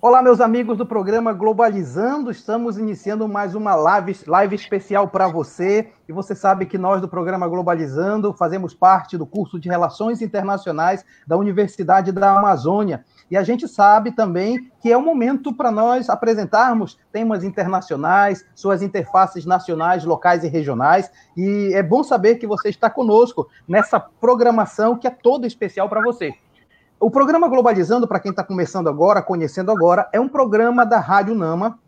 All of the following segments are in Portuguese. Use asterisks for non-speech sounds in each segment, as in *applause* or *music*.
Olá, meus amigos do programa Globalizando. Estamos iniciando mais uma live, live especial para você. E você sabe que nós do programa Globalizando fazemos parte do curso de Relações Internacionais da Universidade da Amazônia. E a gente sabe também que é um momento para nós apresentarmos temas internacionais, suas interfaces nacionais, locais e regionais. E é bom saber que você está conosco nessa programação que é toda especial para você. O programa Globalizando, para quem está começando agora, conhecendo agora, é um programa da Rádio Nama,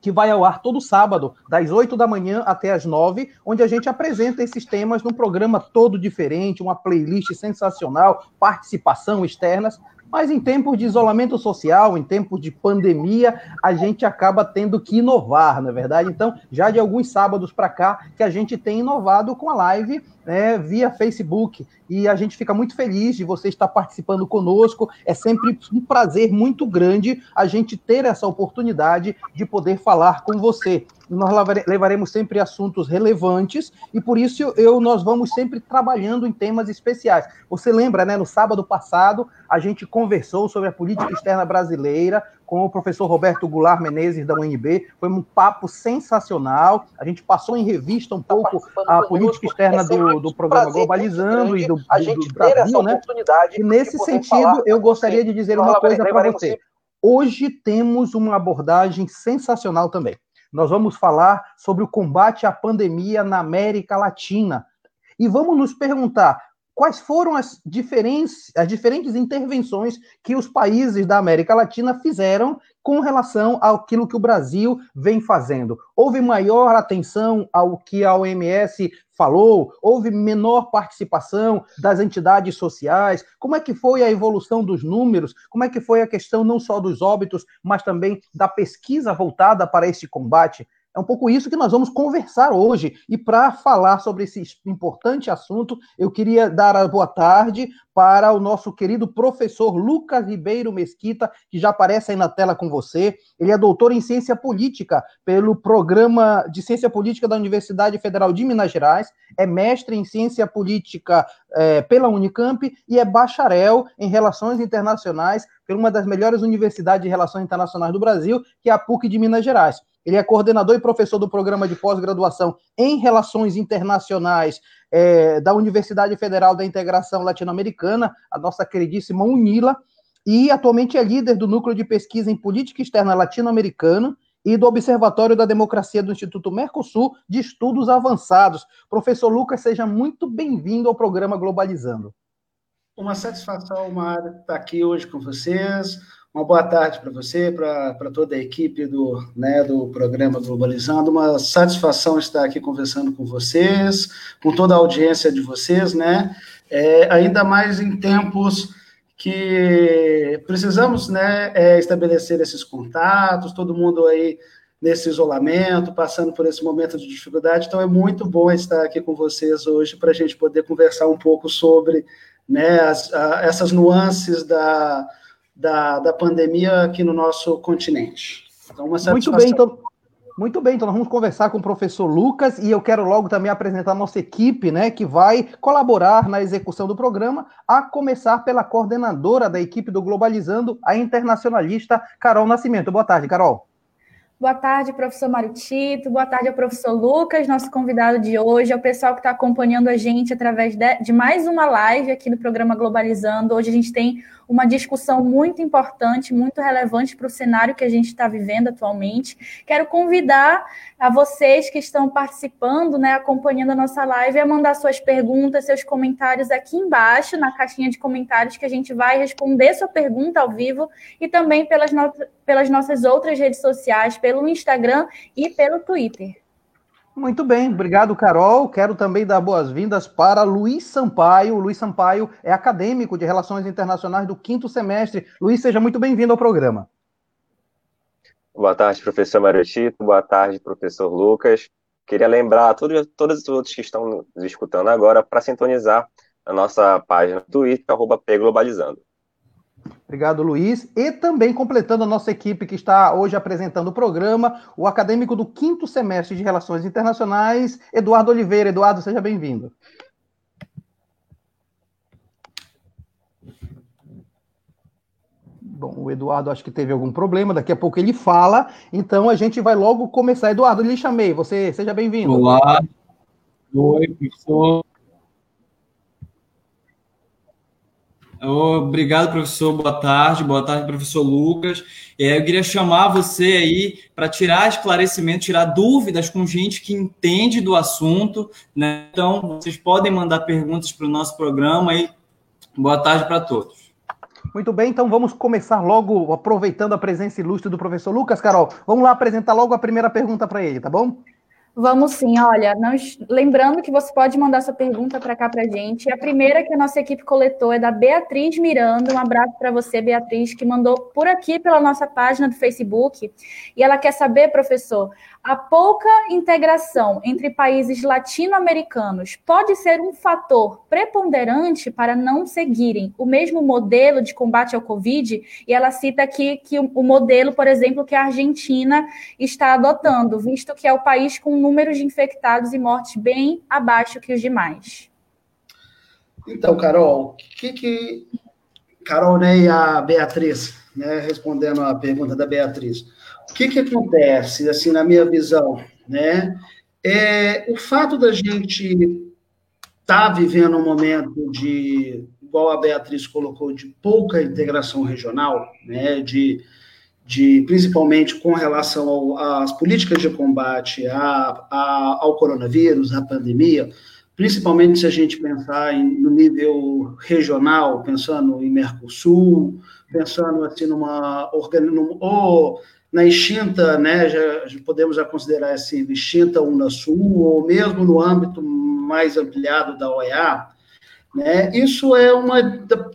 que vai ao ar todo sábado, das 8 da manhã até as 9, onde a gente apresenta esses temas num programa todo diferente, uma playlist sensacional, participação externas. Mas em tempos de isolamento social, em tempos de pandemia, a gente acaba tendo que inovar, não é verdade? Então, já de alguns sábados para cá, que a gente tem inovado com a live né, via Facebook. E a gente fica muito feliz de você estar participando conosco. É sempre um prazer muito grande a gente ter essa oportunidade de poder falar com você. Nós levaremos sempre assuntos relevantes e por isso eu, nós vamos sempre trabalhando em temas especiais. Você lembra, né? No sábado passado a gente conversou sobre a política externa brasileira, com o professor Roberto Goulart Menezes, da UNB. Foi um papo sensacional. A gente passou em revista um tá pouco a política externa do, do programa Globalizando e do, do, do Brasil, né? E nesse sentido, eu gostaria de dizer uma coisa para você. Hoje temos uma abordagem sensacional também. Nós vamos falar sobre o combate à pandemia na América Latina. E vamos nos perguntar quais foram as diferentes, as diferentes intervenções que os países da América Latina fizeram com relação àquilo que o Brasil vem fazendo. Houve maior atenção ao que a OMS falou? Houve menor participação das entidades sociais? Como é que foi a evolução dos números? Como é que foi a questão não só dos óbitos, mas também da pesquisa voltada para esse combate? É um pouco isso que nós vamos conversar hoje. E para falar sobre esse importante assunto, eu queria dar a boa tarde para o nosso querido professor Lucas Ribeiro Mesquita, que já aparece aí na tela com você. Ele é doutor em ciência política pelo programa de ciência política da Universidade Federal de Minas Gerais, é mestre em ciência política é, pela Unicamp e é bacharel em relações internacionais por uma das melhores universidades de relações internacionais do Brasil, que é a PUC de Minas Gerais. Ele é coordenador e professor do programa de pós-graduação em Relações Internacionais é, da Universidade Federal da Integração Latino-Americana, a nossa queridíssima UNILA, e atualmente é líder do Núcleo de Pesquisa em Política Externa Latino-Americana e do Observatório da Democracia do Instituto Mercosul de Estudos Avançados. Professor Lucas, seja muito bem-vindo ao programa Globalizando. Uma satisfação, Mário, estar aqui hoje com vocês. Uma boa tarde para você, para toda a equipe do, né, do programa Globalizando. Uma satisfação estar aqui conversando com vocês, com toda a audiência de vocês, né? É, ainda mais em tempos que precisamos né, é, estabelecer esses contatos, todo mundo aí nesse isolamento, passando por esse momento de dificuldade. Então, é muito bom estar aqui com vocês hoje para a gente poder conversar um pouco sobre né, as, a, essas nuances da da, da pandemia aqui no nosso continente. Então, uma Muito bem, então. Muito bem, então nós vamos conversar com o professor Lucas e eu quero logo também apresentar a nossa equipe, né, que vai colaborar na execução do programa, a começar pela coordenadora da equipe do Globalizando, a internacionalista Carol Nascimento. Boa tarde, Carol. Boa tarde, professor Mário Tito. Boa tarde ao professor Lucas, nosso convidado de hoje, ao pessoal que está acompanhando a gente através de, de, mais uma live aqui no programa Globalizando. Hoje a gente tem uma discussão muito importante, muito relevante para o cenário que a gente está vivendo atualmente. Quero convidar a vocês que estão participando, né, acompanhando a nossa live, a mandar suas perguntas, seus comentários aqui embaixo, na caixinha de comentários, que a gente vai responder sua pergunta ao vivo e também pelas, no pelas nossas outras redes sociais, pelo Instagram e pelo Twitter. Muito bem, obrigado, Carol. Quero também dar boas-vindas para Luiz Sampaio. Luiz Sampaio é acadêmico de Relações Internacionais do quinto semestre. Luiz, seja muito bem-vindo ao programa. Boa tarde, professor Marotito. Boa tarde, professor Lucas. Queria lembrar a todos, todos os outros que estão nos escutando agora para sintonizar a nossa página do Twitter, arroba Globalizando. Obrigado, Luiz. E também completando a nossa equipe que está hoje apresentando o programa, o acadêmico do quinto semestre de Relações Internacionais, Eduardo Oliveira. Eduardo, seja bem-vindo. Bom, o Eduardo acho que teve algum problema, daqui a pouco ele fala, então a gente vai logo começar. Eduardo, lhe chamei, você seja bem-vindo. Olá, oi, professor. Obrigado, professor. Boa tarde. Boa tarde, professor Lucas. É, eu queria chamar você aí para tirar esclarecimento, tirar dúvidas com gente que entende do assunto. Né? Então, vocês podem mandar perguntas para o nosso programa aí. Boa tarde para todos. Muito bem, então vamos começar logo, aproveitando a presença ilustre do professor Lucas. Carol, vamos lá apresentar logo a primeira pergunta para ele, tá bom? Vamos sim, olha, lembrando que você pode mandar sua pergunta para cá para a gente. A primeira que a nossa equipe coletou é da Beatriz Miranda. Um abraço para você, Beatriz, que mandou por aqui pela nossa página do Facebook. E ela quer saber, professor, a pouca integração entre países latino-americanos pode ser um fator preponderante para não seguirem o mesmo modelo de combate ao Covid? E ela cita aqui que o modelo, por exemplo, que a Argentina está adotando, visto que é o país com números de infectados e mortes bem abaixo que os demais. Então, Carol, o que, que. Carol né, e a Beatriz, né, respondendo a pergunta da Beatriz. O que, que acontece, assim, na minha visão, né? É, o fato da gente estar tá vivendo um momento de, igual a Beatriz colocou, de pouca integração regional, né? De, de principalmente com relação ao, às políticas de combate a, a, ao coronavírus, à pandemia, principalmente se a gente pensar em, no nível regional, pensando em Mercosul, pensando assim numa, numa na extinta, né, já, já podemos já considerar assim, extinta Unasul, ou mesmo no âmbito mais ampliado da OEA, né, isso é uma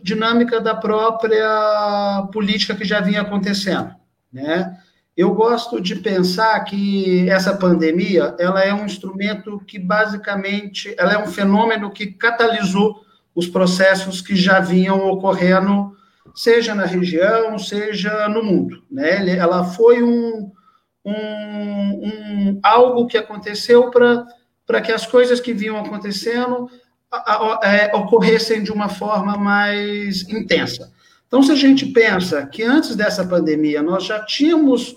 dinâmica da própria política que já vinha acontecendo, né? Eu gosto de pensar que essa pandemia, ela é um instrumento que basicamente, ela é um fenômeno que catalisou os processos que já vinham ocorrendo seja na região, seja no mundo. Né? Ela foi um, um, um algo que aconteceu para que as coisas que vinham acontecendo a, a, é, ocorressem de uma forma mais intensa. Então, se a gente pensa que antes dessa pandemia nós já tínhamos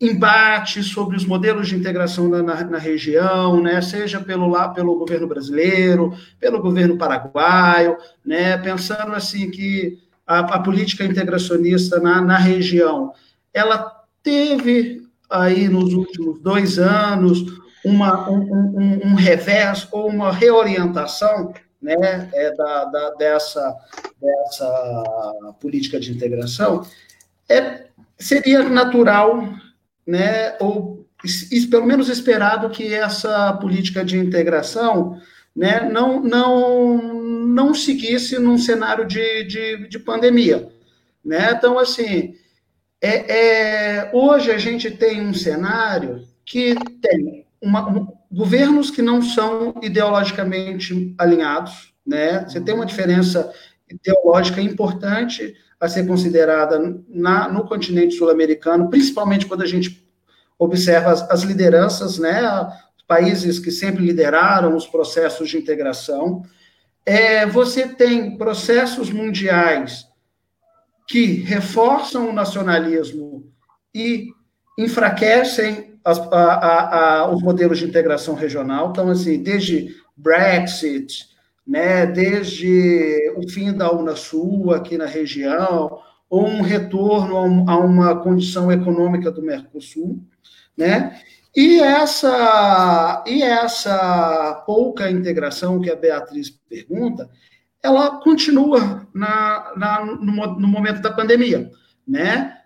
embate sobre os modelos de integração na, na, na, região, né, seja pelo lá pelo governo brasileiro, pelo governo paraguaio, né, pensando assim que a, a política integracionista na, na região, ela teve aí nos últimos dois anos uma, um, um, um ou uma reorientação né, é, da, da, dessa, dessa política de integração, é, seria natural né, ou pelo menos esperado que essa política de integração né, não, não, não seguisse num cenário de, de, de pandemia. Né? Então, assim, é, é, hoje a gente tem um cenário que tem uma, um, governos que não são ideologicamente alinhados, né? Você tem uma diferença ideológica importante a ser considerada na, no continente sul-americano, principalmente quando a gente observa as, as, lideranças, né, países que sempre lideraram os processos de integração. É, você tem processos mundiais que reforçam o nacionalismo e enfraquecem as, a, a, a, os modelos de integração regional. Então, assim, desde Brexit, né, desde o fim da Unasul aqui na região, ou um retorno a, uma condição econômica do Mercosul, né? E essa, e essa pouca integração que a Beatriz pergunta, ela continua na, na no, no, momento da pandemia, né?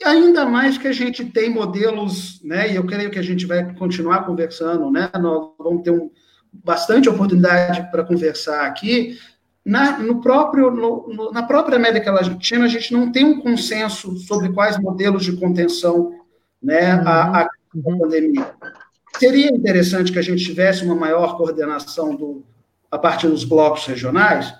E ainda mais que a gente tem modelos, né? E eu creio que a gente vai continuar conversando, né? Nós vamos ter um, bastante oportunidade para conversar aqui. Na, no próprio, no, na própria América Latina, a gente não tem um consenso sobre quais modelos de contenção né, a, a uhum. pandemia. Seria interessante que a gente tivesse uma maior coordenação do, a partir dos blocos regionais?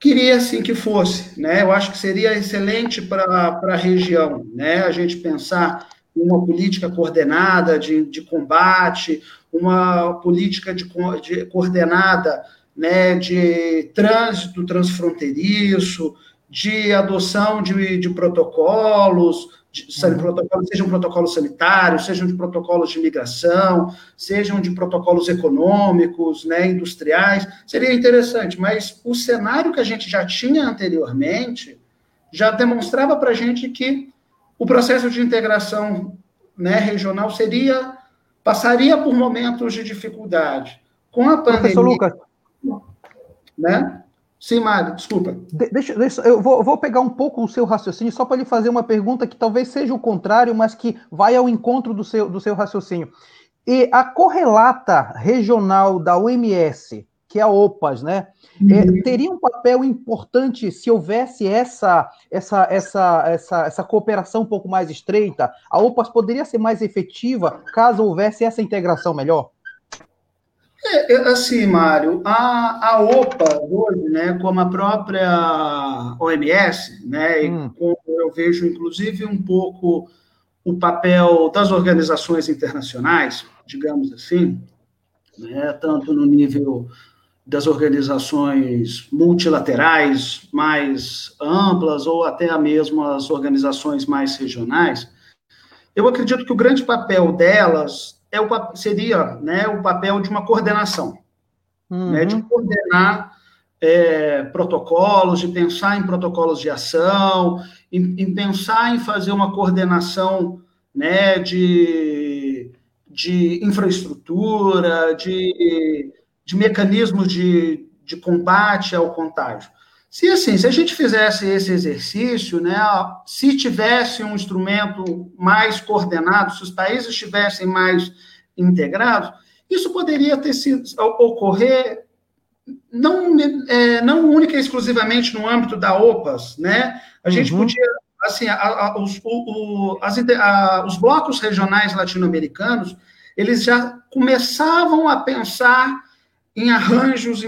Queria sim que fosse, né? Eu acho que seria excelente para a região, né? A gente pensar em uma política coordenada de, de combate, uma política de, de coordenada né, de trânsito transfronteiriço, de adoção de, de protocolos, de, uhum. protocolos, sejam protocolos sanitários, sejam de protocolos de migração, sejam de protocolos econômicos, né, industriais, seria interessante, mas o cenário que a gente já tinha anteriormente já demonstrava para a gente que o processo de integração né, regional seria passaria por momentos de dificuldade. Com a pandemia. Professor Lucas. Né? Sim, Mário, desculpa. De, deixa, deixa, eu vou, vou, pegar um pouco o seu raciocínio só para lhe fazer uma pergunta que talvez seja o contrário, mas que vai ao encontro do seu, do seu raciocínio. E a correlata regional da OMS, que é a OPAS, né? É, uhum. É, teria um papel importante se houvesse essa, essa, essa, essa, essa cooperação um pouco mais estreita? A OPAS poderia ser mais efetiva caso houvesse essa integração melhor? É, assim, Mário, a, a OPA hoje, né, como a própria OMS, né, hum. como eu vejo, inclusive, um pouco o papel das organizações internacionais, digamos assim, né, tanto no nível das organizações multilaterais mais amplas ou até mesmo as organizações mais regionais, eu acredito que o grande papel delas é o, seria né, o papel de uma coordenação, uhum. né, de coordenar é, protocolos, de pensar em protocolos de ação, em, em pensar em fazer uma coordenação né, de, de infraestrutura, de, de mecanismos de, de combate ao contágio. Se assim, se a gente fizesse esse exercício, né, se tivesse um instrumento mais coordenado, se os países estivessem mais integrados, isso poderia ter sido ocorrer não, é, não única e exclusivamente no âmbito da OPAS, né? A gente uhum. podia, assim, a, a, os, o, o, as, a, os blocos regionais latino-americanos, eles já começavam a pensar em arranjos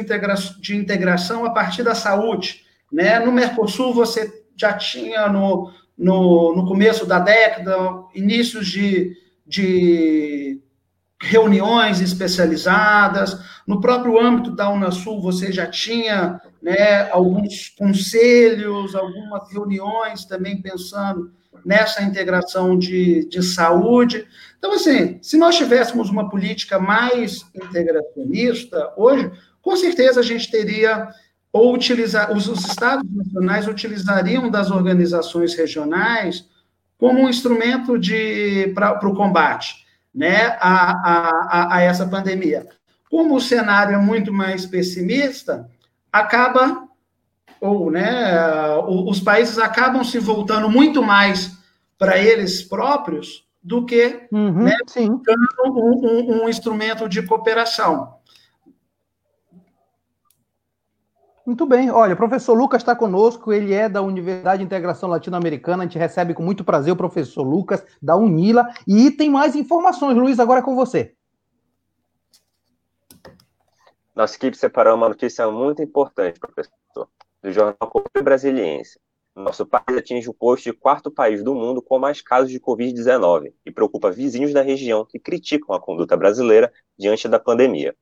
de integração a partir da saúde. Né? No Mercosul, você já tinha no, no, no começo da década, inícios de, de reuniões especializadas. No próprio âmbito da Unasul, você já tinha né, alguns conselhos, algumas reuniões também pensando nessa integração de, de saúde. Então, assim, se nós tivéssemos uma política mais integracionista, hoje, com certeza a gente teria, ou utilizar, os, os estados nacionais utilizariam das organizações regionais como um instrumento para o combate né, a, a, a essa pandemia. Como o cenário é muito mais pessimista, acaba ou né, os países acabam se voltando muito mais para eles próprios do que uhum, né, um, um, um instrumento de cooperação. Muito bem. Olha, o professor Lucas está conosco, ele é da Universidade de Integração Latino-Americana, a gente recebe com muito prazer o professor Lucas, da UNILA, e tem mais informações. Luiz, agora é com você. Nossa equipe separou uma notícia muito importante, professor, do jornal Correio Brasiliense. Nosso país atinge o posto de quarto país do mundo com mais casos de Covid-19 e preocupa vizinhos da região que criticam a conduta brasileira diante da pandemia.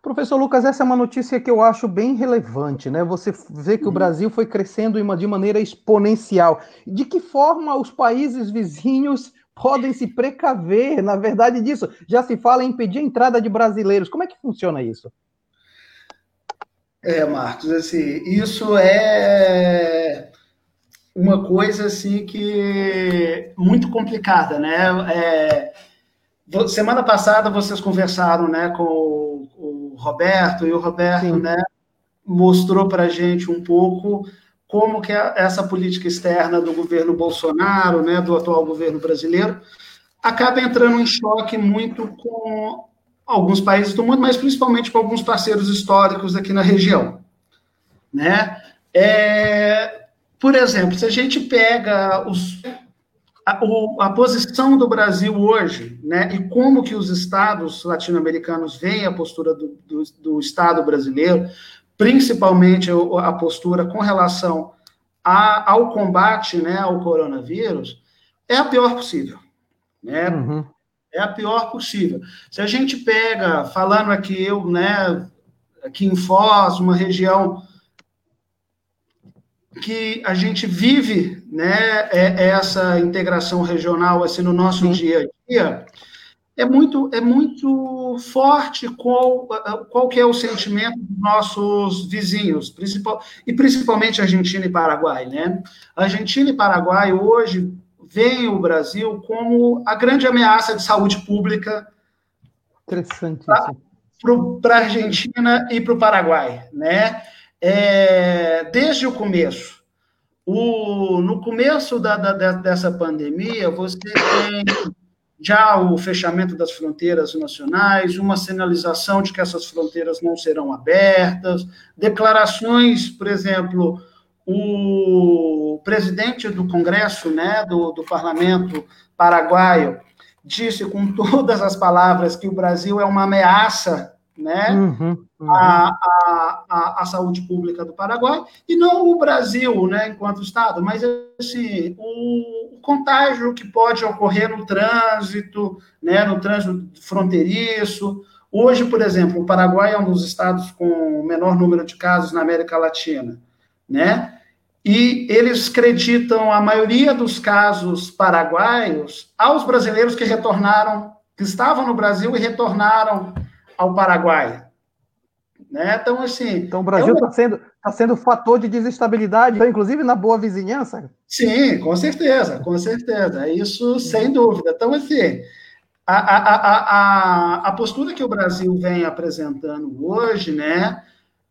Professor Lucas, essa é uma notícia que eu acho bem relevante, né? Você vê que o uhum. Brasil foi crescendo de maneira exponencial. De que forma os países vizinhos podem se precaver, na verdade, disso? Já se fala em impedir a entrada de brasileiros. Como é que funciona isso? É, Marcos, assim, isso é uma coisa assim que muito complicada, né? É, semana passada vocês conversaram, né, com o, o Roberto e o Roberto, Sim. né, mostrou para a gente um pouco como que é essa política externa do governo Bolsonaro, né, do atual governo brasileiro, acaba entrando em choque muito com alguns países do mundo, mas principalmente com alguns parceiros históricos aqui na região, né? É, por exemplo, se a gente pega os, a, o, a, posição do Brasil hoje, né, e como que os estados latino-americanos veem a postura do, do, do Estado brasileiro, principalmente a postura com relação a, ao combate né, ao coronavírus, é a pior possível. Né? Uhum. É a pior possível. Se a gente pega, falando aqui, eu, né, aqui em Foz, uma região que a gente vive né, é, é essa integração regional assim, no nosso Sim. dia a dia, é muito, é muito forte qual, qual que é o sentimento dos nossos vizinhos, principal, e principalmente Argentina e Paraguai. Né? Argentina e Paraguai hoje veem o Brasil como a grande ameaça de saúde pública para a Argentina e para o Paraguai. Né? É, desde o começo, o, no começo da, da, dessa pandemia, você tem já o fechamento das fronteiras nacionais, uma sinalização de que essas fronteiras não serão abertas, declarações, por exemplo, o presidente do Congresso, né, do, do Parlamento paraguaio, disse com todas as palavras que o Brasil é uma ameaça né, uhum, uhum. A, a, a, a, saúde pública do Paraguai, e não o Brasil, né, enquanto Estado, mas assim, o, o contágio que pode ocorrer no trânsito, né, no trânsito fronteiriço. Hoje, por exemplo, o Paraguai é um dos estados com o menor número de casos na América Latina, né? E eles acreditam a maioria dos casos paraguaios aos brasileiros que retornaram, que estavam no Brasil e retornaram ao Paraguai. Né? Então, assim. Então, o Brasil está eu... sendo, tá sendo fator de desestabilidade, então, inclusive na boa vizinhança? Sim, com certeza, com certeza. Isso sem dúvida. Então, assim, a, a, a, a, postura que o Brasil vem apresentando hoje, né?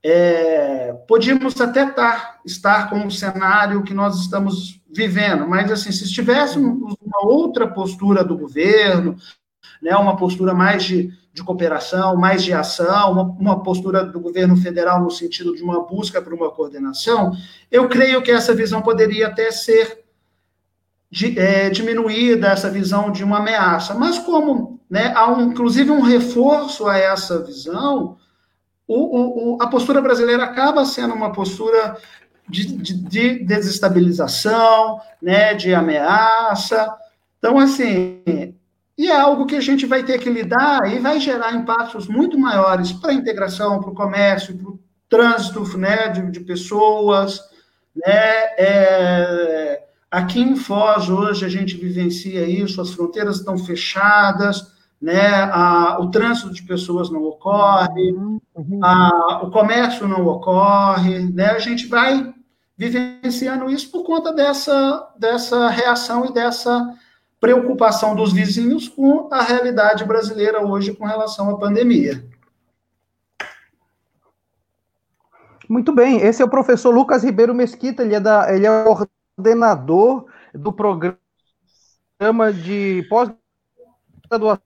É, podíamos até estar, estar com o cenário que nós estamos vivendo, mas assim, se estivéssemos uma outra postura do governo, né, uma postura mais de, de cooperação, mais de ação, uma, uma, postura do governo federal no sentido de uma busca por uma coordenação, eu creio que essa visão poderia até ser de, é, diminuída, essa visão de uma ameaça. Mas como né, há um, inclusive um reforço a essa visão, o, o, a postura brasileira acaba sendo uma postura de, de, de desestabilização, né, de ameaça. Então, assim, e é algo que a gente vai ter que lidar e vai gerar impactos muito maiores para a integração, para o comércio, para o trânsito né, de, de pessoas. Né? É, aqui em Foz, hoje, a gente vivencia isso, as fronteiras estão fechadas, né? A, o trânsito de pessoas não ocorre, uhum. a, o comércio não ocorre, né? a gente vai vivenciando isso por conta dessa, dessa reação e dessa preocupação dos vizinhos com a realidade brasileira hoje com relação à pandemia. Muito bem, esse é o professor Lucas Ribeiro Mesquita, ele é, da, ele é coordenador do programa de pós-graduação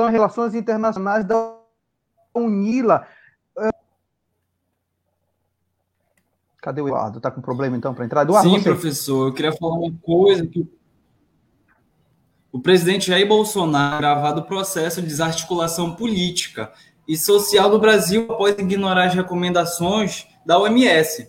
em Relações Internacionais da UNILA. Cadê o Eduardo? Está com problema então para entrar? Eduardo, Sim, você? professor, eu queria falar uma coisa que o presidente Jair Bolsonaro gravado o processo de desarticulação política e social do Brasil após ignorar as recomendações da OMS.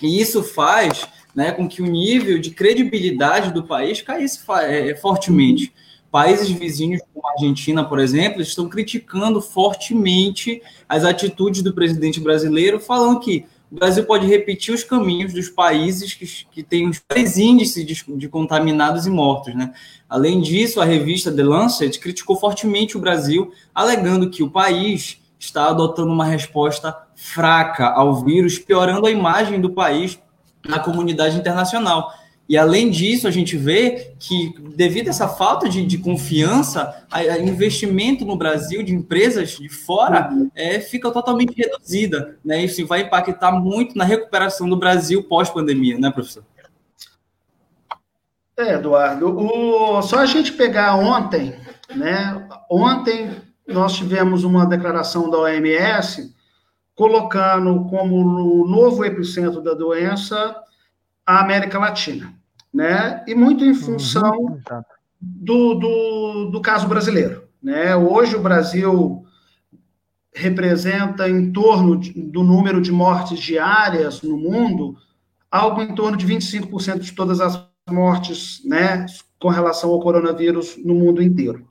E isso faz né, com que o nível de credibilidade do país caísse é, fortemente. Países vizinhos, como a Argentina, por exemplo, estão criticando fortemente as atitudes do presidente brasileiro, falando que o Brasil pode repetir os caminhos dos países que, que têm os três índices de, de, contaminados e mortos. Né? Além disso, a revista The Lancet criticou fortemente o Brasil, alegando que o país está adotando uma resposta fraca ao vírus, piorando a imagem do país na comunidade internacional. E além disso, a gente vê que, devido a essa falta de, de confiança, a, a investimento no Brasil de empresas de fora é, fica totalmente reduzida. Né? Isso vai impactar muito na recuperação do Brasil pós-pandemia, né, professor? É, Eduardo. O, só a gente pegar ontem, né? Ontem nós tivemos uma declaração da OMS colocando como o novo epicentro da doença a América Latina né? E muito em função uhum, do, do, do caso brasileiro, né? Hoje o Brasil representa em torno de, do número de mortes diárias no mundo, algo em torno de 25% de todas as mortes, né, com relação ao coronavírus no mundo inteiro.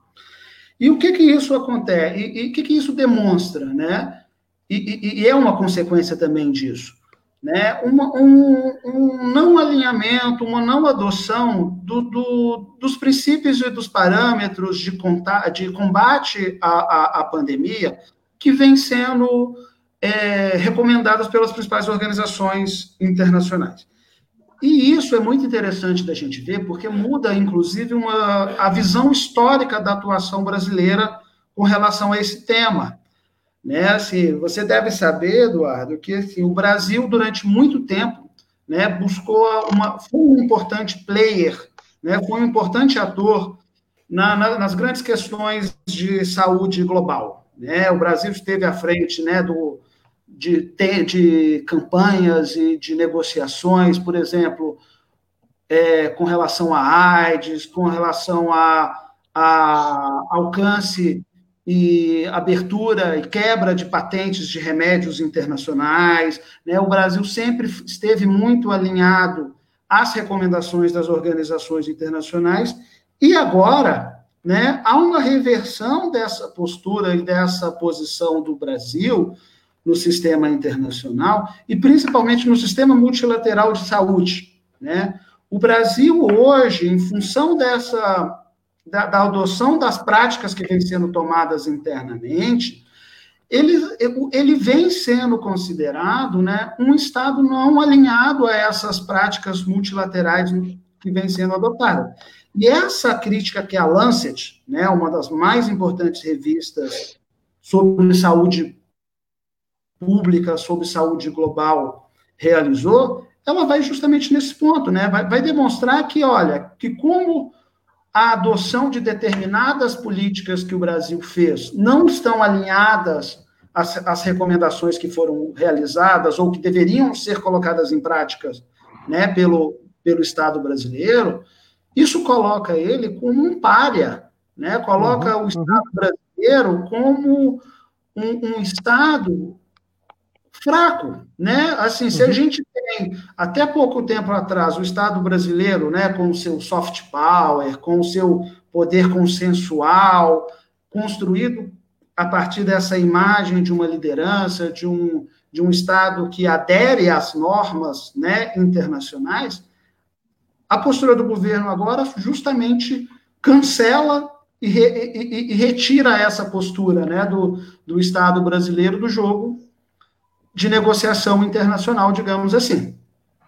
E o que que isso acontece? E o que que isso demonstra, né? E, e, e, é uma consequência também disso, né, uma, um, um, não alinhamento, uma não adoção do, do, dos princípios e dos parâmetros de, de combate à, à, à, pandemia que vem sendo é, recomendadas pelas principais organizações internacionais. E isso é muito interessante da gente ver, porque muda, inclusive, uma, a visão histórica da atuação brasileira com relação a esse tema. Né? Assim, você deve saber, Eduardo, que assim, o Brasil, durante muito tempo, né, buscou uma, foi um importante player, né, foi um importante ator na, na, nas grandes questões de saúde global. Né? O Brasil esteve à frente né, do, de, de campanhas e de negociações, por exemplo, é, com relação à AIDS, com relação a, a alcance e abertura e quebra de patentes de remédios internacionais. Né? O Brasil sempre esteve muito alinhado às recomendações das organizações internacionais e agora né, há uma reversão dessa postura e dessa posição do Brasil no sistema internacional e principalmente no sistema multilateral de saúde. Né? O Brasil hoje, em função dessa da, da adoção das práticas que vêm sendo tomadas internamente, ele, ele vem sendo considerado né, um Estado não alinhado a essas práticas multilaterais que vêm sendo adotadas. E essa crítica que a Lancet, né, uma das mais importantes revistas sobre saúde pública, sobre saúde global, realizou, ela vai justamente nesse ponto, né? Vai, vai demonstrar que, olha, que como a adoção de determinadas políticas que o Brasil fez não estão alinhadas às, às, recomendações que foram realizadas ou que deveriam ser colocadas em práticas né, pelo, pelo Estado brasileiro, isso coloca ele como um párea, né? coloca uhum, o Estado uhum. brasileiro como um, um Estado fraco, né? Assim, se a uhum. gente tem até pouco tempo atrás o Estado brasileiro, né, com o seu soft power, com o seu poder consensual, construído a partir dessa imagem de uma liderança, de um, de um Estado que adere às normas né, internacionais, a postura do governo agora justamente cancela e, re, e, e retira essa postura né, do, do Estado brasileiro do jogo de negociação internacional, digamos assim.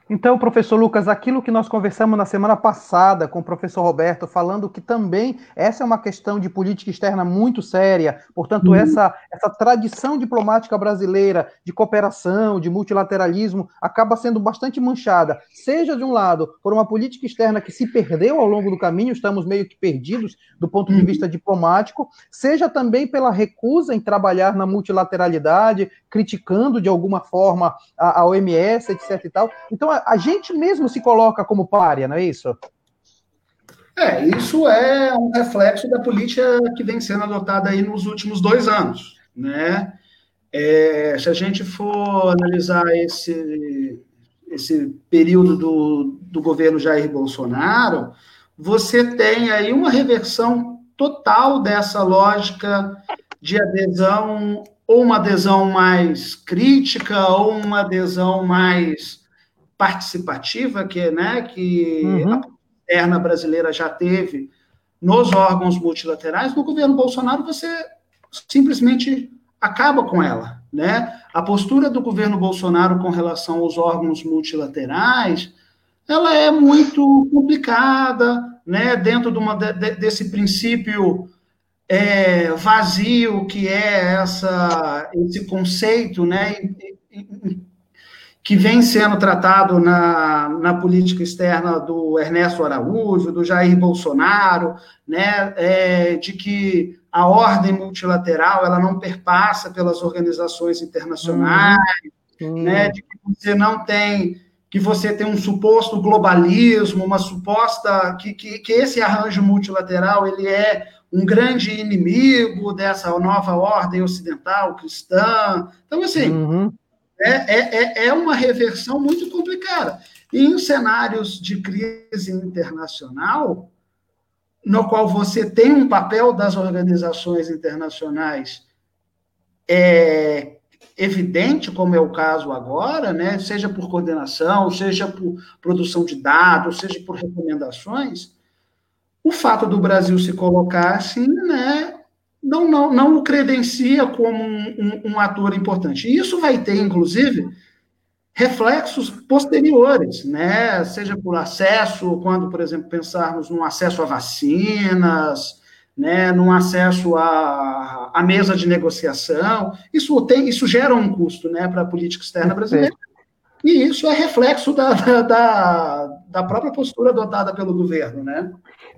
Então, professor Lucas, aquilo que nós conversamos na semana passada com o professor Roberto, falando que também essa é uma questão de política externa muito séria, portanto, uhum. essa, essa tradição diplomática brasileira de cooperação, de multilateralismo, acaba sendo bastante manchada, seja de um lado, por uma política externa que se perdeu ao longo do caminho, estamos meio que perdidos do ponto de uhum. vista diplomático, seja também pela recusa em trabalhar na multilateralidade, criticando de alguma forma a, a OMS, etc. e tal. Então, a, gente mesmo se coloca como párea, não é isso? É, isso é um reflexo da política que vem sendo adotada aí nos últimos dois anos, né? É, se a gente for analisar esse, esse período do, do governo Jair Bolsonaro, você tem aí uma reversão total dessa lógica de adesão ou uma adesão mais crítica, ou uma adesão mais participativa, que, né, que uhum. a interna brasileira já teve nos órgãos multilaterais, no governo Bolsonaro você simplesmente acaba com ela. Né? A postura do governo Bolsonaro com relação aos órgãos multilaterais ela é muito complicada, né? dentro de uma, de, desse princípio é, vazio que é essa, esse conceito, né, que vem sendo tratado na, na política externa do Ernesto Araújo, do Jair Bolsonaro, né, é, de que a ordem multilateral ela não perpassa pelas organizações internacionais, uhum. né, de que você não tem que você tem um suposto globalismo, uma suposta que, que, que esse arranjo multilateral ele é um grande inimigo dessa nova ordem ocidental cristã. Então, assim, uhum. É, é, é uma reversão muito complicada. E em cenários de crise internacional, no qual você tem um papel das organizações internacionais é, evidente, como é o caso agora, né, seja por coordenação, seja por produção de dados, seja por recomendações, o fato do Brasil se colocar assim, né, não, não, não o credencia como um, um, um ator importante. E isso vai ter, inclusive, reflexos posteriores, né? Seja por acesso, quando, por exemplo, pensarmos no acesso a vacinas, né, num acesso à, à mesa de negociação, isso tem, isso gera um custo, né, para a política externa brasileira. E isso é reflexo da, da, da própria postura adotada pelo governo, né?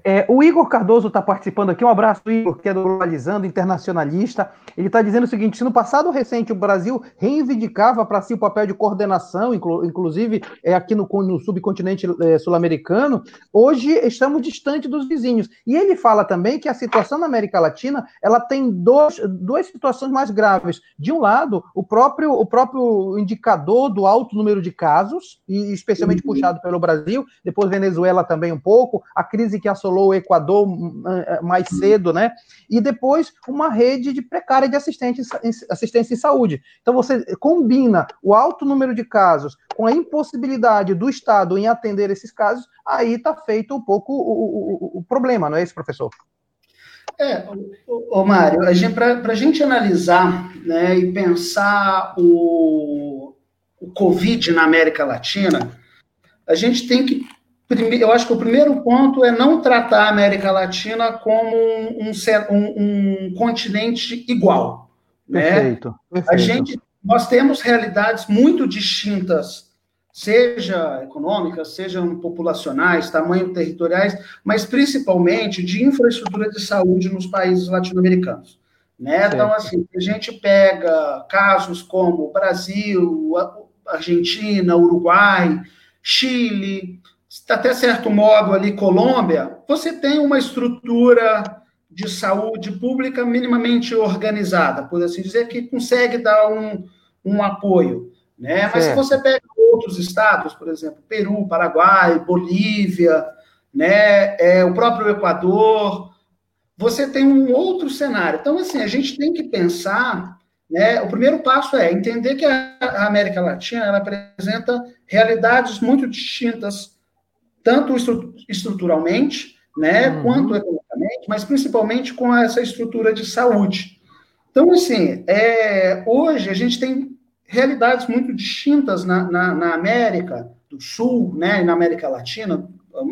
É, o Igor Cardoso está participando aqui. Um abraço, Igor, que é do Globalizando, internacionalista. Ele está dizendo o seguinte: se no passado recente o Brasil reivindicava para si o papel de coordenação, inclu inclusive é, aqui no, no subcontinente é, sul-americano, hoje estamos distante dos vizinhos. E ele fala também que a situação na América Latina ela tem dois, duas situações mais graves. De um lado, o próprio, o próprio indicador do alto número de casos, e especialmente uhum. puxado pelo Brasil, depois Venezuela também um pouco, a crise que assolou o Equador hum, eh, mais uhum. cedo, né? E depois uma rede de precária de assistência, assistência em saúde. Então você combina o alto número de casos com a impossibilidade do Estado em atender esses casos, aí está feito um pouco o, o, o, problema, não é isso, professor? É, ô, Mário, para a gente analisar né, e pensar o, o Covid na América Latina, a gente tem que eu acho que o primeiro ponto é não tratar a América Latina como um, um, um continente igual. Né? Perfeito, perfeito. A gente, nós temos realidades muito distintas, seja econômicas, sejam populacionais, tamanho territoriais, mas principalmente de infraestrutura de saúde nos países latino-americanos. Né? Então, assim, a gente pega casos como Brasil, Argentina, Uruguai, Chile, até certo modo ali Colômbia, você tem uma estrutura de saúde pública minimamente organizada, por assim dizer, que consegue dar um, um apoio. Né? Mas se você pega outros estados, por exemplo, Peru, Paraguai, Bolívia, né, é, o próprio Equador, você tem um outro cenário. Então, assim, a gente tem que pensar, né, o primeiro passo é entender que a América Latina apresenta realidades muito distintas tanto estruturalmente, né, uhum. quanto economicamente, mas principalmente com essa estrutura de saúde. Então, assim, é, hoje a gente tem realidades muito distintas na, na, na América do Sul, né, e na América Latina,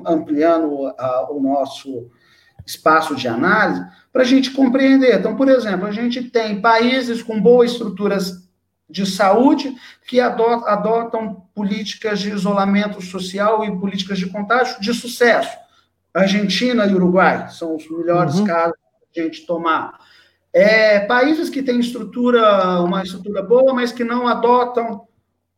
ampliando a, o nosso espaço de análise, para a gente compreender. Então, por exemplo, a gente tem países com boas estruturas de saúde que adotam políticas de isolamento social e políticas de contágio de sucesso. Argentina e Uruguai são os melhores uhum. casos de a gente tomar. É, países que têm estrutura, uma estrutura boa, mas que não adotam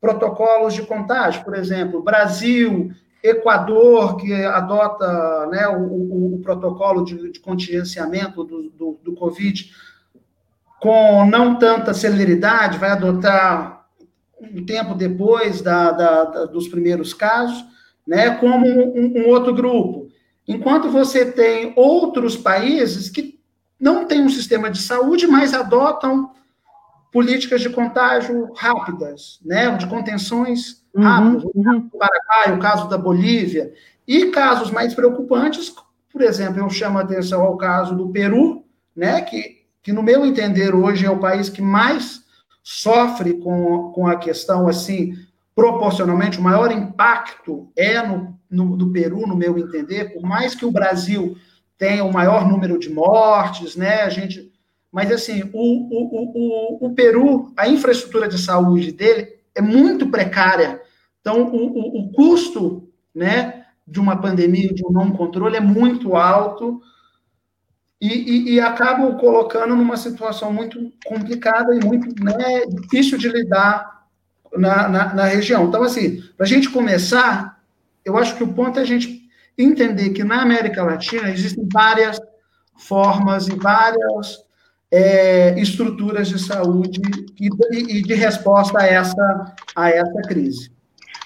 protocolos de contágio, por exemplo, Brasil, Equador, que adota né, o, o, o protocolo de, de contingenciamento do, do, do Covid com não tanta celeridade, vai adotar um tempo depois da, da, da dos primeiros casos, né, como um, um, outro grupo. Enquanto você tem outros países que não têm um sistema de saúde, mas adotam políticas de contágio rápidas, né, de contenções uhum. Uhum. O Paraguai, o caso da Bolívia. E casos mais preocupantes, por exemplo, eu chamo a atenção ao caso do Peru, né, que que, no meu entender, hoje é o país que mais sofre com, com a questão, assim, proporcionalmente, o maior impacto é no, no, no Peru, no meu entender, por mais que o Brasil tenha o maior número de mortes, né, a gente... Mas, assim, o, o, o, o Peru, a infraestrutura de saúde dele é muito precária. Então, o, o, o custo, né, de uma pandemia, de um não controle é muito alto, e, e, e, colocando numa situação muito complicada e muito né, difícil de lidar na, na, na região. Então, assim, para a gente começar, eu acho que o ponto é a gente entender que na América Latina existem várias formas e várias é, estruturas de saúde e, e, de resposta a essa, a essa crise.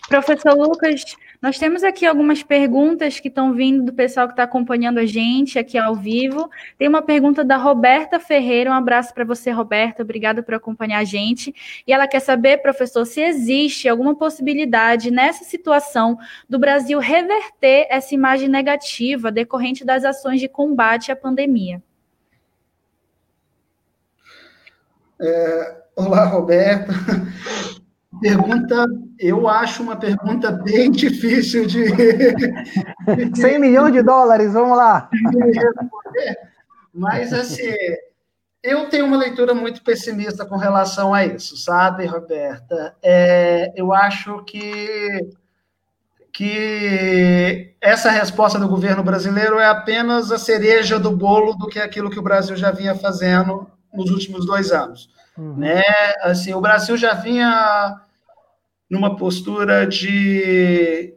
Professor Lucas, Nós temos aqui algumas perguntas que estão vindo do pessoal que está acompanhando a gente aqui ao vivo. Tem uma pergunta da Roberta Ferreira. Um abraço para você, Roberta. Obrigada por acompanhar a gente. E ela quer saber, professor, se existe alguma possibilidade nessa situação do Brasil reverter essa imagem negativa decorrente das ações de combate à pandemia. É, olá, Roberta. Pergunta, eu acho uma pergunta bem difícil de. 100 *laughs* milhões de dólares, vamos lá. Mas, assim, eu tenho uma leitura muito pessimista com relação a isso, sabe, Roberta? É, eu acho que, que essa resposta do governo brasileiro é apenas a cereja do bolo do que é aquilo que o Brasil já vinha fazendo nos últimos dois anos. Uhum. Né? Assim, o Brasil já vinha numa postura de,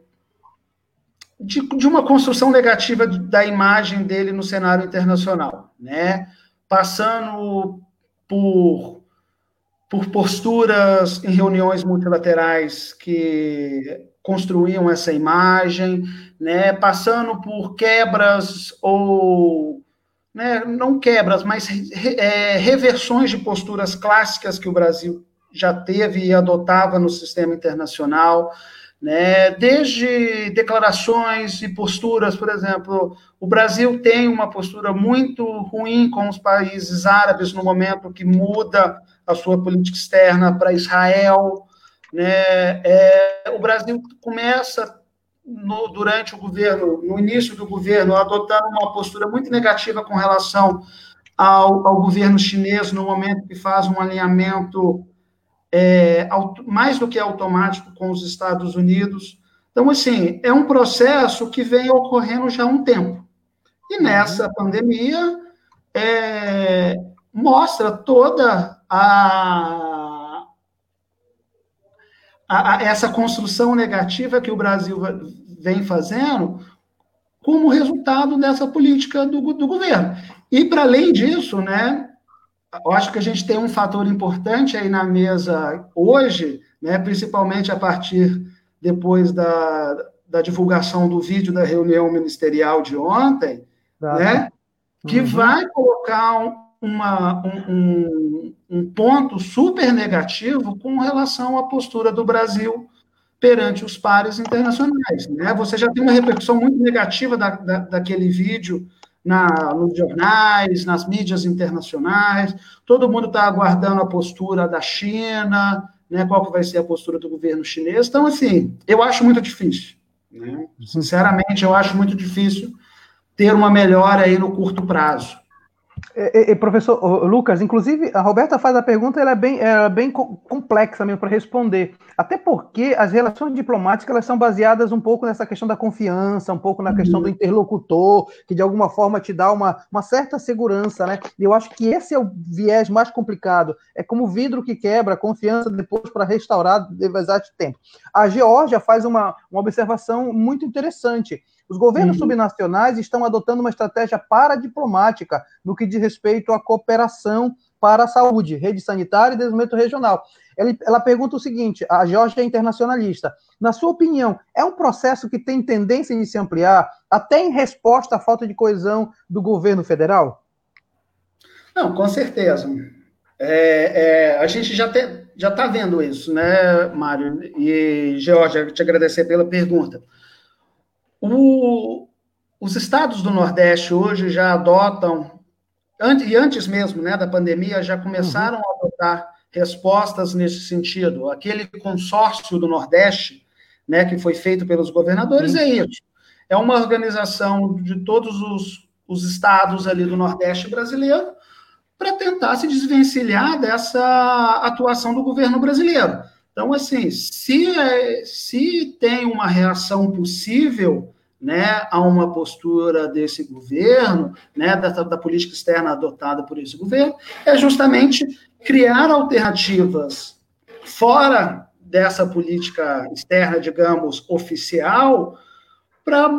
de, de, uma construção negativa da imagem dele no cenário internacional, né? passando por, por posturas em reuniões multilaterais que construíam essa imagem, né? passando por quebras ou né, não quebras, mas é, reversões de posturas clássicas que o Brasil já teve e adotava no sistema internacional, né? desde declarações e posturas, por exemplo, o Brasil tem uma postura muito ruim com os países árabes no momento que muda a sua política externa para Israel. Né? É, o Brasil começa no, durante o governo, no início do governo, adotando uma postura muito negativa com relação ao, ao governo chinês no momento que faz um alinhamento é, mais do que automático com os Estados Unidos. Então, assim, é um processo que vem ocorrendo já há um tempo. E uhum. nessa pandemia, é, mostra toda a, a, a, essa construção negativa que o Brasil vem fazendo como resultado dessa política do, do governo. E, para além disso, né, eu acho que a gente tem um fator importante aí na mesa hoje, né, principalmente a partir depois da, da divulgação do vídeo da reunião ministerial de ontem, né, que uhum. vai colocar um, uma, um, um, ponto super negativo com relação à postura do Brasil perante os pares internacionais. Né? Você já tem uma repercussão muito negativa da, da, daquele vídeo na, nos jornais, nas mídias internacionais, todo mundo está aguardando a postura da China, né, qual que vai ser a postura do governo chinês. Então, assim, eu acho muito difícil. Né? Sinceramente, eu acho muito difícil ter uma melhora aí no curto prazo. E, e, professor Lucas, inclusive a Roberta faz a pergunta, ela é bem, ela é bem complexa mesmo para responder. Até porque as relações diplomáticas elas são baseadas um pouco nessa questão da confiança, um pouco na questão do uhum. interlocutor, que de alguma forma te dá uma, uma certa segurança, né? E eu acho que esse é o viés mais complicado. É como o vidro que quebra, a confiança depois para restaurar devagar de tempo. A Geórgia faz uma, uma observação muito interessante. Os governos uhum. subnacionais estão adotando uma estratégia paradiplomática no que diz respeito à cooperação para a saúde, rede sanitária e desenvolvimento regional. Ela, ela pergunta o seguinte: a Georgia é internacionalista. Na sua opinião, é um processo que tem tendência de se ampliar, até em resposta à falta de coesão do governo federal? Não, com certeza. É, é, a gente já está vendo isso, né, Mário? E, Georgia, te agradecer pela pergunta. O, os estados do Nordeste hoje já adotam, e antes mesmo né, da pandemia, já começaram uhum. a adotar respostas nesse sentido. Aquele consórcio do Nordeste, né, que foi feito pelos governadores, uhum. é isso. É uma organização de todos os, os estados ali do Nordeste brasileiro para tentar se desvencilhar dessa atuação do governo brasileiro. Então, assim, se, é, se tem uma reação possível né, a uma postura desse governo, né, da, da política externa adotada por esse governo, é justamente criar alternativas fora dessa política externa, digamos, oficial, para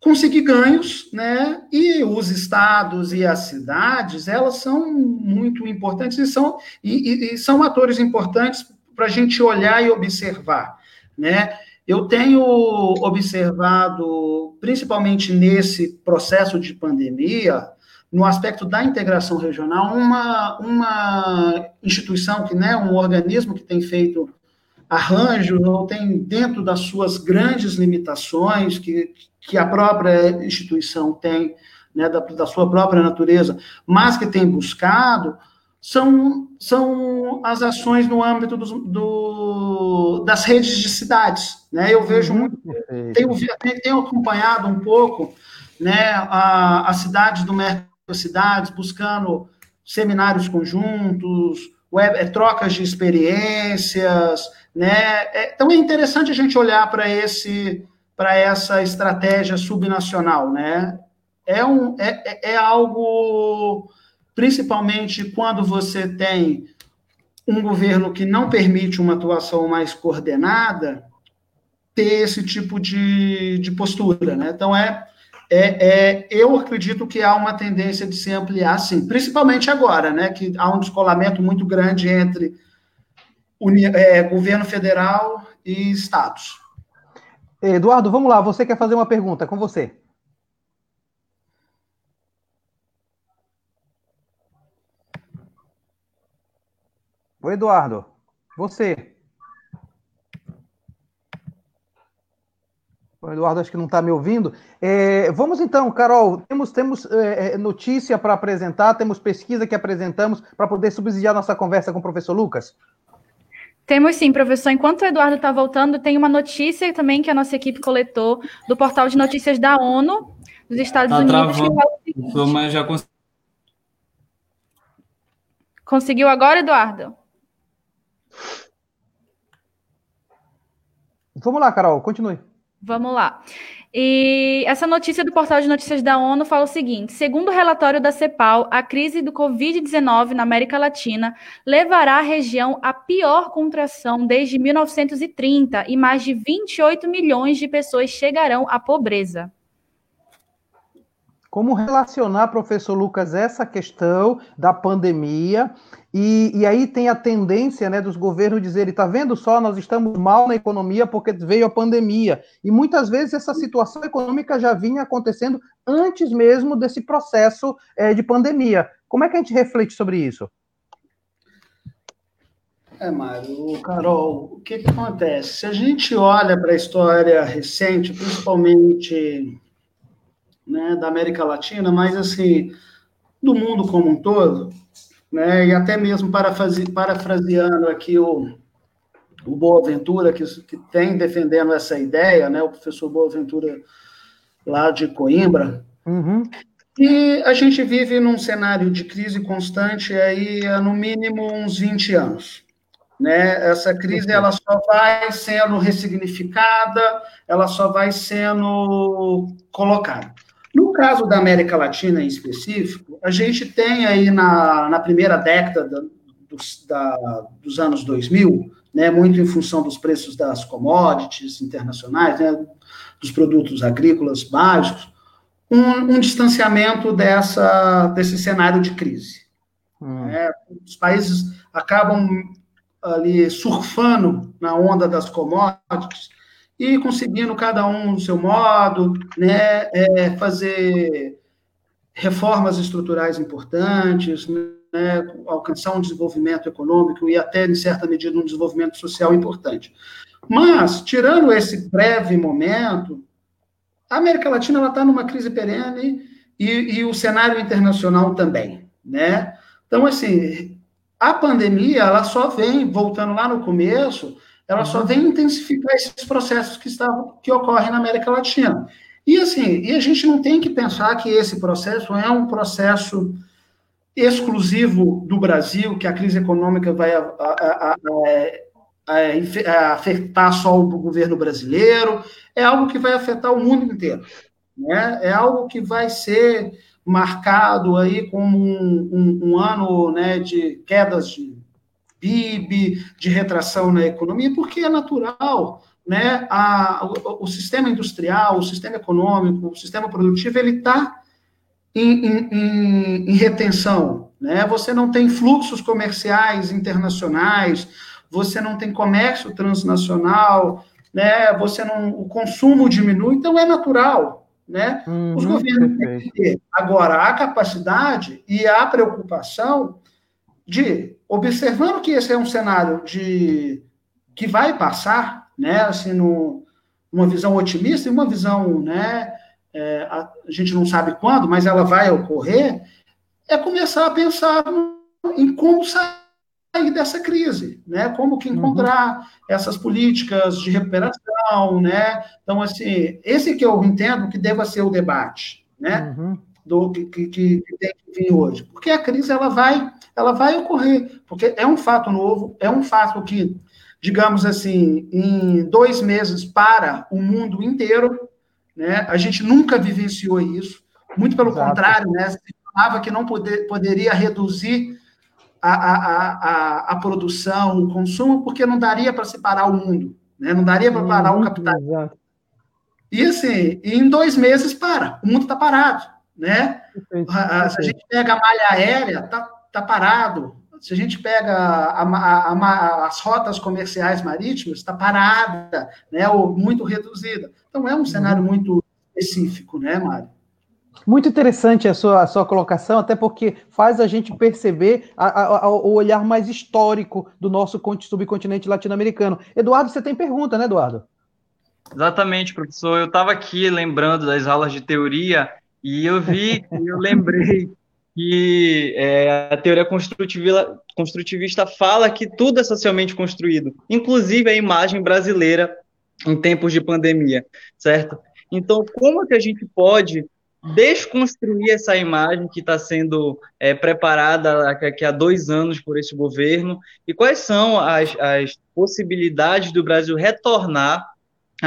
conseguir ganhos, né? E os estados e as cidades, elas são muito importantes e são, e, e são atores importantes para a gente olhar e observar, né? eu tenho observado, principalmente nesse processo de pandemia, no aspecto da integração regional, uma, uma instituição que, né, um organismo que tem feito arranjo, ou tem dentro das suas grandes limitações que, que a própria instituição tem, né, da, da sua própria natureza, mas que tem buscado, são, são as ações no âmbito do, do, das redes de cidades. Né? Eu vejo uhum. muito, tenho, tenho acompanhado um pouco né, a, a cidade do Mercosul cidades, buscando seminários conjuntos, web, é, trocas de experiências, né? É, então é interessante a gente olhar para esse para essa estratégia subnacional, né? É, um, é, é, é algo principalmente quando você tem um governo que não permite uma atuação mais coordenada, ter esse tipo de, de postura. Né? Então, é, é, é, eu acredito que há uma tendência de se ampliar, sim, principalmente agora, né, que há um descolamento muito grande entre uni, é, governo federal e estados. Eduardo, vamos lá, você quer fazer uma pergunta com você. Oi, Eduardo. Você. O Eduardo acho que não está me ouvindo. É, vamos então, Carol, temos, temos é, é notícia para apresentar, temos pesquisa que apresentamos para poder subsidiar nossa conversa com o professor Lucas? Temos sim, professor. Enquanto o Eduardo está voltando, tem uma notícia também que a nossa equipe coletou do portal de notícias da ONU dos Estados tá Unidos. Travando, mas já cons... Conseguiu agora, Eduardo? Vamos lá, Carol, continue. Vamos lá. E essa notícia do portal de notícias da ONU fala o seguinte: segundo o relatório da CEPAL, a crise do Covid-19 na América Latina levará a região à pior contração desde 1930 e mais de 28 milhões de pessoas chegarão à pobreza. Como relacionar, professor Lucas, essa questão da pandemia? E, e aí tem a tendência né, dos governos dizerem: está vendo só, nós estamos mal na economia porque veio a pandemia. E muitas vezes essa situação econômica já vinha acontecendo antes mesmo desse processo é, de pandemia. Como é que a gente reflete sobre isso? É, Mário, Carol, o que, que acontece? Se a gente olha para a história recente, principalmente né, da América Latina, mas assim, do mundo como um todo, né, e até mesmo parafraseando aqui o, o Boaventura, que, que tem defendendo essa ideia, né, o professor Boaventura lá de Coimbra, uhum. e a gente vive num cenário de crise constante aí há no mínimo uns 20 anos. Né? Essa crise ela só vai sendo ressignificada, ela só vai sendo colocada. No caso da América Latina em específico, a gente tem aí na, na primeira década dos, da, dos anos 2000, né, muito em função dos preços das commodities internacionais, né, dos produtos agrícolas básicos, um, um distanciamento dessa, desse cenário de crise. Hum. É, os países acabam ali surfando na onda das commodities e conseguindo cada um do seu modo, né, é, fazer reformas estruturais importantes, né, alcançar um desenvolvimento econômico e até, em certa medida, um desenvolvimento social importante. Mas, tirando esse breve momento, a América Latina está numa crise perene e, e, o cenário internacional também, né? Então, assim, a pandemia, ela só vem, voltando lá no começo, ela só vem intensificar esses processos que, estavam, que ocorrem na América Latina. E assim, e a gente não tem que pensar que esse processo é um processo exclusivo do Brasil, que a crise econômica vai a, a, a, afetar só o governo brasileiro, é algo que vai afetar o mundo inteiro. Né? É algo que vai ser marcado aí como um, um, um ano né, de quedas de PIB, de retração na economia, porque é natural, né? A, o, o sistema industrial, o sistema econômico, o sistema produtivo, ele está em, em, em, retenção, né? Você não tem fluxos comerciais internacionais, você não tem comércio transnacional, né? Você não, o consumo diminui, então é natural, né? Uhum, Os governos têm que ter agora a capacidade e a preocupação de observando que esse é um cenário de que vai passar, né? Assim, no, uma visão otimista e uma visão, né? É, a, a, gente não sabe quando, mas ela vai ocorrer. É começar a pensar em como sair dessa crise, né? Como que encontrar uhum. essas políticas de recuperação, né? Então, assim, esse que eu entendo que deva ser o debate, né? Uhum. Do que, que, que, tem que vir hoje, porque a crise ela vai, ela vai ocorrer, porque é um fato novo, é um fato que, digamos assim, em dois meses para o mundo inteiro, né? A gente nunca vivenciou isso, muito pelo Exato. contrário, né? Se falava que não poder, poderia reduzir a, a, a, a produção, o consumo, porque não daria para separar o mundo, né? não daria para parar o capital. E assim, em dois meses para, o mundo está parado. Né? Se a gente pega a malha aérea, está tá parado. Se a gente pega a, as rotas comerciais marítimas, está parada, né? ou muito reduzida. Então, é um cenário uhum. muito específico, né, Mário? Muito interessante a sua, a sua colocação, até porque faz a gente perceber a, a, o olhar mais histórico do nosso subcontinente latino-americano. Eduardo, você tem pergunta, né, Eduardo? Exatamente, professor. Eu estava aqui lembrando das aulas de teoria e eu vi, eu lembrei que é, a teoria construtivista, fala que tudo é socialmente construído, inclusive a imagem brasileira em tempos de pandemia, certo? Então, como que a gente pode desconstruir essa imagem que está sendo é, preparada aqui há dois anos por esse governo e quais são as, as possibilidades do Brasil retornar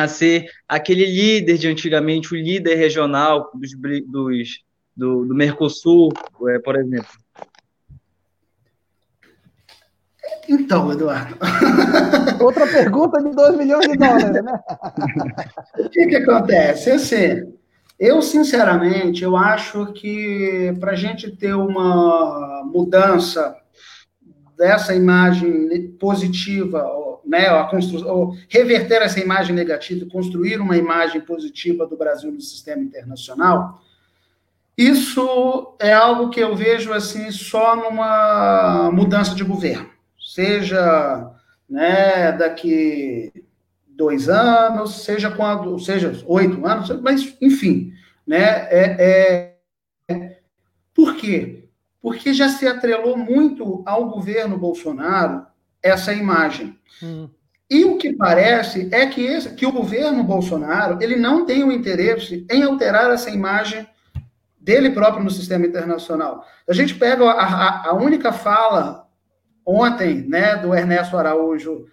a ser aquele líder de antigamente, o líder regional dos, dos do, do Mercosul, é, por exemplo? Então, Eduardo. *laughs* Outra pergunta de 2 milhões de dólares, né? *laughs* o que, que acontece? Assim, eu, sinceramente, eu acho que para a gente ter uma mudança dessa imagem positiva, né, a reverter essa imagem negativa e construir uma imagem positiva do Brasil no sistema internacional, isso é algo que eu vejo assim só numa mudança de governo, seja né, daqui dois anos, seja quando, seja oito anos, mas enfim, né? É, é, por quê? Porque já se atrelou muito ao governo Bolsonaro essa imagem. Hum. E o que parece é que, esse, que o governo Bolsonaro ele não tem o interesse em alterar essa imagem dele próprio no sistema internacional. A gente pega a, a, a única fala ontem né, do Ernesto Araújo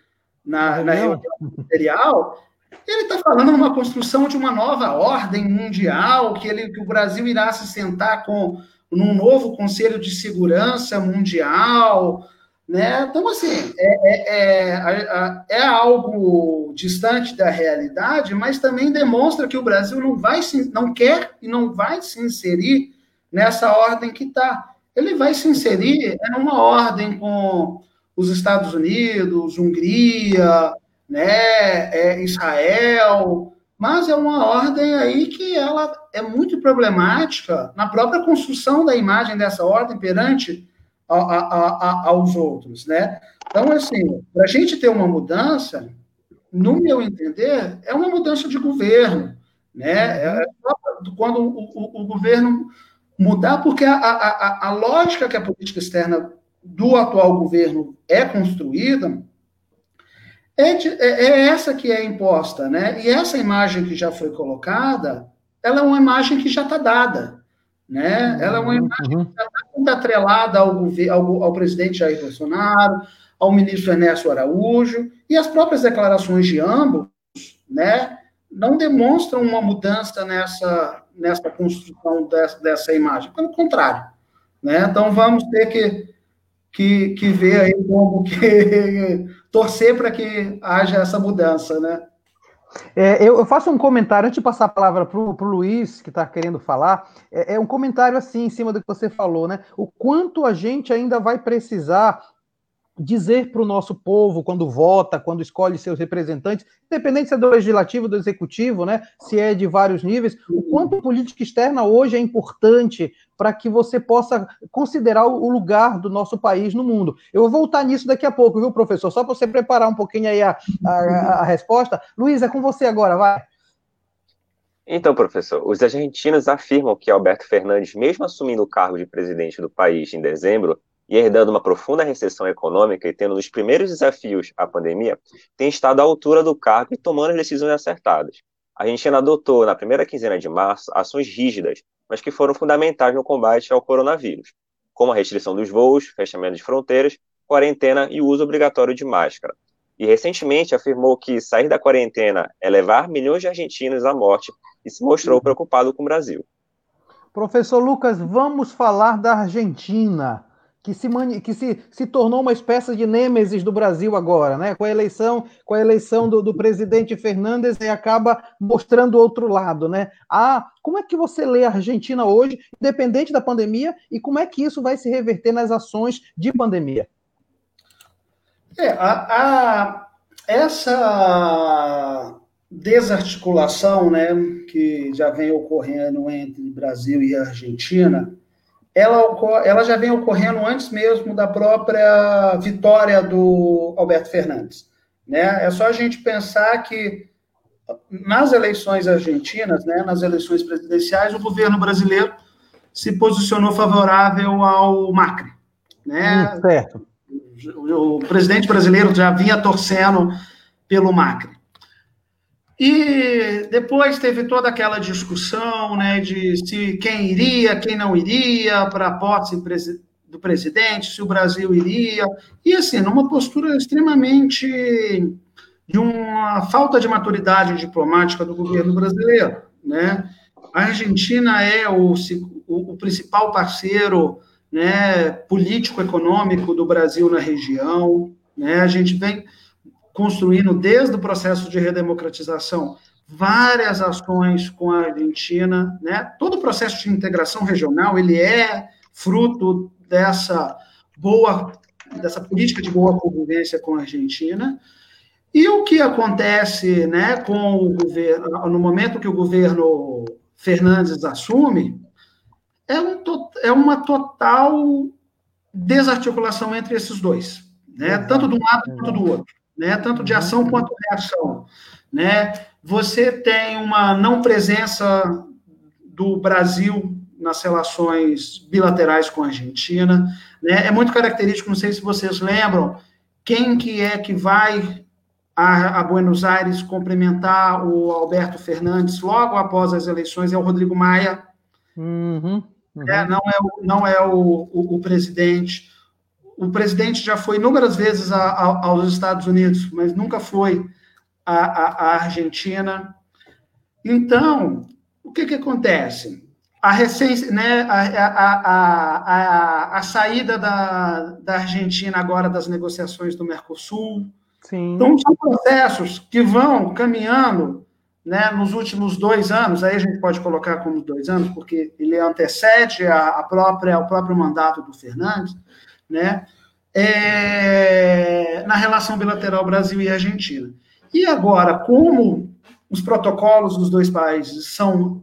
na, na reunião ministerial, ele está falando numa construção de uma nova ordem mundial, que, ele, que o Brasil irá se sentar com num novo Conselho de Segurança Mundial, né? Então, assim, é, é, é, é, algo distante da realidade, mas também demonstra que o Brasil não vai se, não quer e não vai se inserir nessa ordem que está. Ele vai se inserir em uma ordem com os Estados Unidos, Hungria, né, é Israel, mas é uma ordem aí que ela é muito problemática na própria construção da imagem dessa ordem perante a, a, a, aos outros, né? Então, assim, para a gente ter uma mudança, no meu entender, é uma mudança de governo, né? É quando o, o, o governo mudar, porque a, a, a lógica que a política externa do atual governo é construída, é, de, é, é, essa que é imposta, né? E essa imagem que já foi colocada, ela é uma imagem que já está dada, né? Ela é uma imagem uhum. que já muito atrelada ao, ao, ao presidente Jair Bolsonaro, ao ministro Ernesto Araújo, e as próprias declarações de ambos, né? Não demonstram uma mudança nessa, nessa construção dessa, dessa imagem. Pelo contrário, né? Então vamos ter que que, que vê aí como que *laughs* torcer para que haja essa mudança, né? É, eu, faço um comentário, antes de passar a palavra para o Luiz, que está querendo falar, é, é, um comentário assim, em cima do que você falou, né? O quanto a gente ainda vai precisar dizer para o nosso povo, quando vota, quando escolhe seus representantes, independente se é do legislativo, do executivo, né, se é de vários níveis, o quanto política externa hoje é importante para que você possa considerar o lugar do nosso país no mundo. Eu vou voltar nisso daqui a pouco, viu, professor? Só para você preparar um pouquinho aí a, a, a resposta. Luiz, é com você agora, vai. Então, professor, os argentinos afirmam que Alberto Fernandes, mesmo assumindo o cargo de presidente do país em dezembro, e herdando uma profunda recessão econômica e tendo nos primeiros desafios a pandemia, tem estado à altura do cargo e tomando as decisões acertadas. A Argentina adotou, na primeira quinzena de março, ações rígidas, mas que foram fundamentais no combate ao coronavírus, como a restrição dos voos, fechamento de fronteiras, quarentena e o uso obrigatório de máscara. E recentemente afirmou que sair da quarentena é levar milhões de argentinos à morte e se mostrou preocupado com o Brasil. Professor Lucas, vamos falar da Argentina que se, que se, se tornou uma espécie de nêmesis do Brasil agora, né? Com a eleição, com a eleição do, do presidente Fernandes, e acaba mostrando outro lado, né? Ah, como é que você lê a Argentina hoje, independente da pandemia, e como é que isso vai se reverter nas ações de pandemia? É, a, a, essa desarticulação, né, que já vem ocorrendo entre Brasil e Argentina, ela, ela já vem ocorrendo antes mesmo da própria vitória do Alberto Fernandes. Né? É só a gente pensar que nas eleições argentinas, né, nas eleições presidenciais, o governo brasileiro se posicionou favorável ao Macri. Né? Hum, certo. O, o presidente brasileiro já vinha torcendo pelo Macri. E depois teve toda aquela discussão né, de se quem iria, quem não iria para a posse do presidente, se o Brasil iria. E assim, numa postura extremamente de uma falta de maturidade diplomática do governo brasileiro. Né? A Argentina é o, o, o principal parceiro né, político-econômico do Brasil na região. Né? A gente vem construindo desde o processo de redemocratização várias ações com a Argentina, né? Todo o processo de integração regional ele é fruto dessa boa dessa política de boa convivência com a Argentina. E o que acontece, né, com o governo no momento que o governo Fernandes assume é, um, é uma total desarticulação entre esses dois, né? Tanto de um lado quanto do outro né? tanto de ação uhum. quanto reação. Né? Você tem uma não presença do Brasil nas relações bilaterais com a Argentina. Né? É muito característico, não sei se vocês lembram, quem que é que vai a, a, Buenos Aires cumprimentar o Alberto Fernandes logo após as eleições é o Rodrigo Maia. Uhum, uhum. É, não é, o, não é o, o, o presidente o presidente já foi inúmeras vezes a, a, aos Estados Unidos, mas nunca foi à Argentina. Então, o que, que acontece? A, recém, né, a, a, saída da, da Argentina agora das negociações do Mercosul. Sim. Então, são processos que vão caminhando né, nos últimos dois anos, aí a gente pode colocar como dois anos, porque ele antecede a, a própria, o próprio mandato do Fernandes, né, é, na relação bilateral Brasil e Argentina. E agora, como os protocolos dos dois países são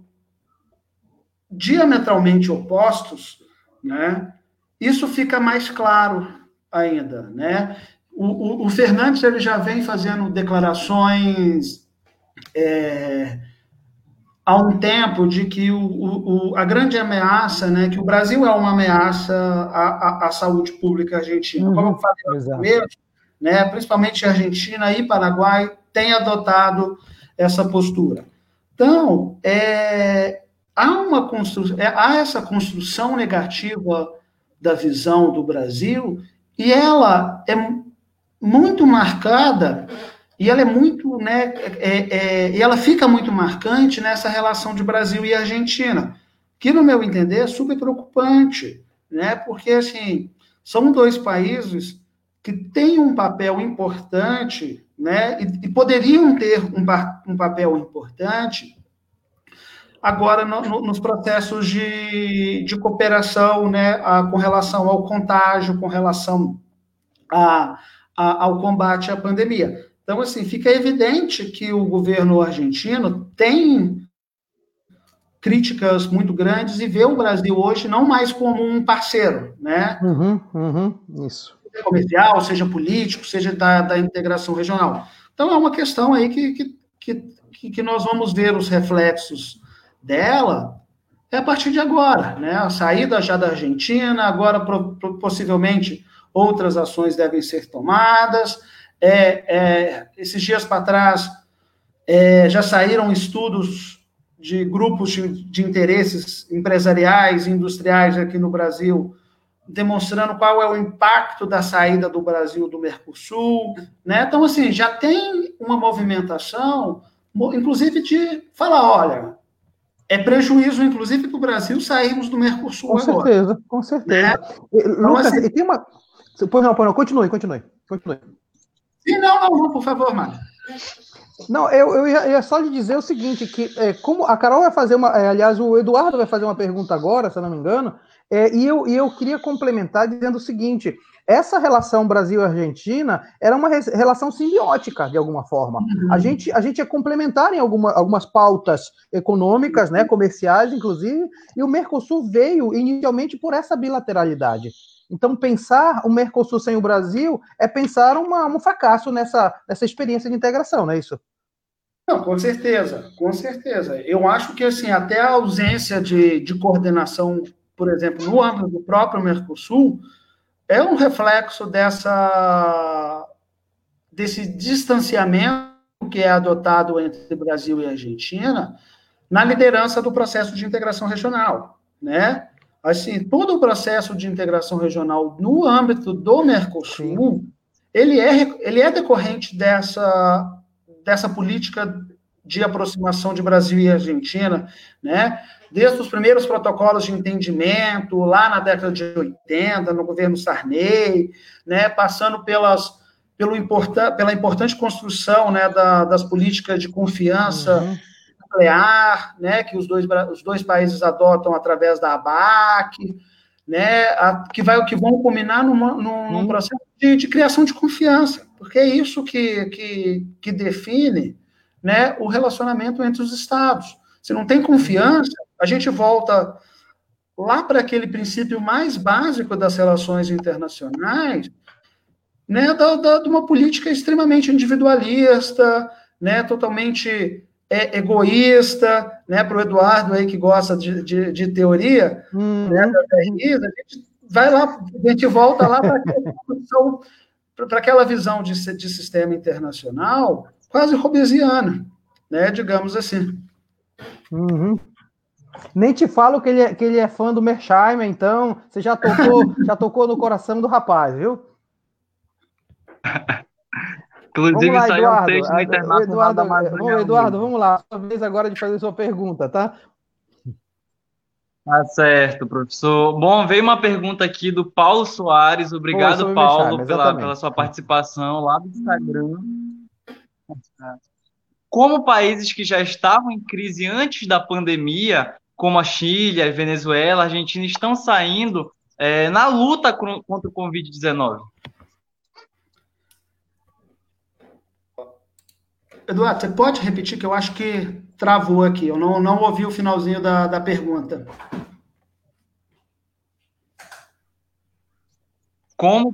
diametralmente opostos, né, isso fica mais claro ainda, né? O, o, o Fernandes ele já vem fazendo declarações é, há um tempo de que o, o, a grande ameaça, né, que o Brasil é uma ameaça à, à, à saúde pública argentina. Uhum, Como eu falei começo, né, principalmente Argentina e Paraguai têm adotado essa postura. Então, é, há, uma constru, é, há essa construção negativa da visão do Brasil e ela é muito marcada e ela é muito, né, é, é, e ela fica muito marcante nessa relação de Brasil e Argentina, que, no meu entender, é super preocupante, né, porque, assim, são dois países que têm um papel importante, né, e, e poderiam ter um, um, papel importante agora no, no, nos processos de, de cooperação, né, a, com relação ao contágio, com relação a, a, ao combate à pandemia. Então, assim, fica evidente que o governo argentino tem críticas muito grandes e vê o Brasil hoje não mais como um parceiro, né? Uhum, uhum, isso. Seja comercial, seja político, seja da, da integração regional. Então é uma questão aí que, que, que, que nós vamos ver os reflexos dela é a partir de agora, né? A saída já da Argentina, agora possivelmente outras ações devem ser tomadas. É, é, esses dias para trás é, já saíram estudos de grupos de, de interesses empresariais, industriais aqui no Brasil, demonstrando qual é o impacto da saída do Brasil do Mercosul, né? Então, assim, já tem uma movimentação, inclusive de falar, olha, é prejuízo, inclusive, para o Brasil sairmos do Mercosul com agora. Com certeza, com certeza. Né? Então, Lucas, assim, e tem uma... Pois não, pois não, continue, continue, continue. Sim, não, não, não, por favor, Mário. Não, eu, eu ia, ia, só lhe dizer o seguinte, que é, como a Carol vai fazer uma, é, aliás, o Eduardo vai fazer uma pergunta agora, se eu não me engano, é, e, eu, e eu queria complementar dizendo o seguinte, essa relação Brasil-Argentina era uma relação simbiótica, de alguma forma. Uhum. A, gente, a gente é complementar em alguma, algumas pautas econômicas, né, comerciais, inclusive, e o Mercosul veio inicialmente por essa bilateralidade. Então, pensar o Mercosul sem o Brasil é pensar uma, um fracasso nessa, nessa experiência de integração, não é isso? Não, com certeza, com certeza. Eu acho que assim, até a ausência de, de coordenação, por exemplo, no âmbito do próprio Mercosul, é um reflexo dessa desse distanciamento que é adotado entre Brasil e Argentina na liderança do processo de integração regional, né? Assim, todo o processo de integração regional no âmbito do Mercosul, ele é, ele é decorrente dessa, dessa política de aproximação de Brasil e Argentina, né? Desde os primeiros protocolos de entendimento, lá na década de 80, no governo Sarney, né? Passando pelas, pelo importan pela importante construção né, da, das políticas de confiança uhum nuclear, né, que os dois, os dois países adotam através da ABAC, né, a, que, vai, que vão culminar numa, num, num processo de, de, criação de confiança, porque é isso que, que, que define né, o relacionamento entre os Estados. Se não tem confiança, a gente volta lá para aquele princípio mais básico das relações internacionais, né, da, da, de uma política extremamente individualista, né, totalmente é egoísta, né, para o Eduardo aí que gosta de, de, de teoria, uhum. né, da a gente vai lá, a gente volta lá para aquela, aquela visão de, de sistema internacional quase robesiana, né, digamos assim. Uhum. Nem te falo que ele, é, que ele é fã do Mersheimer, então você já tocou, já tocou no coração do rapaz, viu? *laughs* Inclusive, lá, saiu Eduardo. um texto no Internacional Eduardo, Amazônia. Eduardo, vamos lá. Sua vez agora de fazer sua pergunta, tá? Tá certo, professor. Bom, veio uma pergunta aqui do Paulo Soares. Obrigado, Oi, Paulo, pela, pela sua participação lá do Instagram. Como países que já estavam em crise antes da pandemia, como a Chile, a Venezuela, a Argentina, estão saindo é, na luta contra o Covid-19? Eduardo, você pode repetir que eu acho que travou aqui. Eu não, não ouvi o finalzinho da, da pergunta. Como,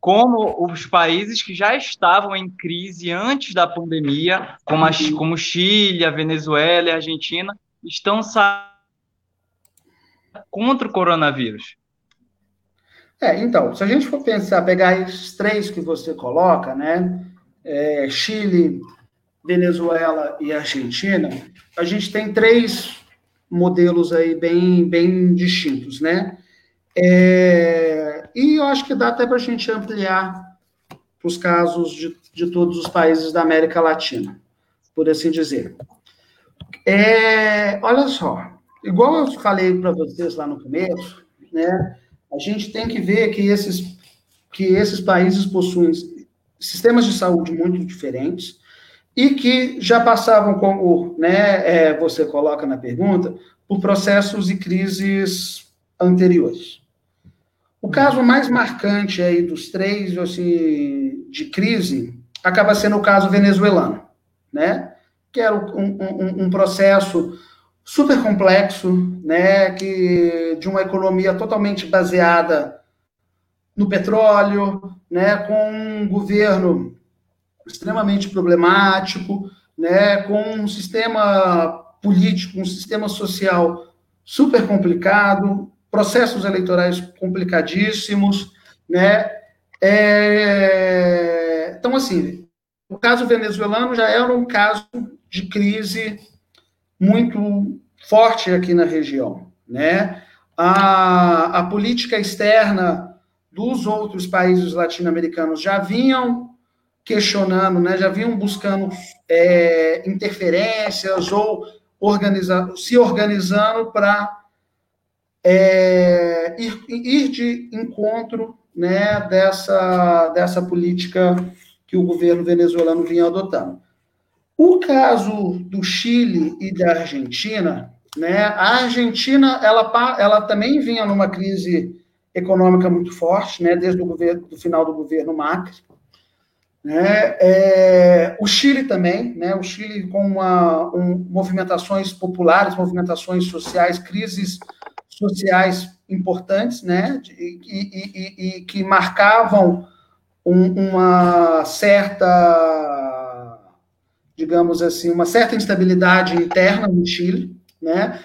como os países que já estavam em crise antes da pandemia, como, a, como Chile, a Venezuela e a Argentina, estão saindo contra o coronavírus? É, então, se a gente for pensar, pegar esses três que você coloca, né? É, Chile, Venezuela e Argentina, a gente tem três modelos aí bem, bem distintos, né? É, e eu acho que dá até para a gente ampliar os casos de, de todos os países da América Latina, por assim dizer. É, olha só, igual eu falei para vocês lá no começo, né? A gente tem que ver que esses, que esses países possuem sistemas de saúde muito diferentes e que já passavam, como né, é, você coloca na pergunta, por processos e crises anteriores. O caso mais marcante aí dos três, assim, de crise, acaba sendo o caso venezuelano, né? Que era um, um, um processo super complexo, né? Que de uma economia totalmente baseada no petróleo, né? Com um governo extremamente problemático, né? Com um sistema político, um sistema social super complicado, processos eleitorais complicadíssimos, né? É... Então, assim, o caso venezuelano já era um caso de crise muito forte aqui na região, né? A, a política externa dos outros países latino-americanos já vinham questionando, né? Já vinham buscando é, interferências ou se organizando para é, ir, ir, de encontro né, dessa, dessa política que o governo venezuelano vinha adotando. O caso do Chile e da Argentina, né, a Argentina ela, ela também vinha numa crise econômica muito forte, né, desde o governo, do final do governo Macri. Né, é, o Chile também, né, o Chile com uma, um, movimentações populares, movimentações sociais, crises sociais importantes, né, e, e, e, que marcavam um, uma certa, digamos assim, uma certa instabilidade interna no Chile, né,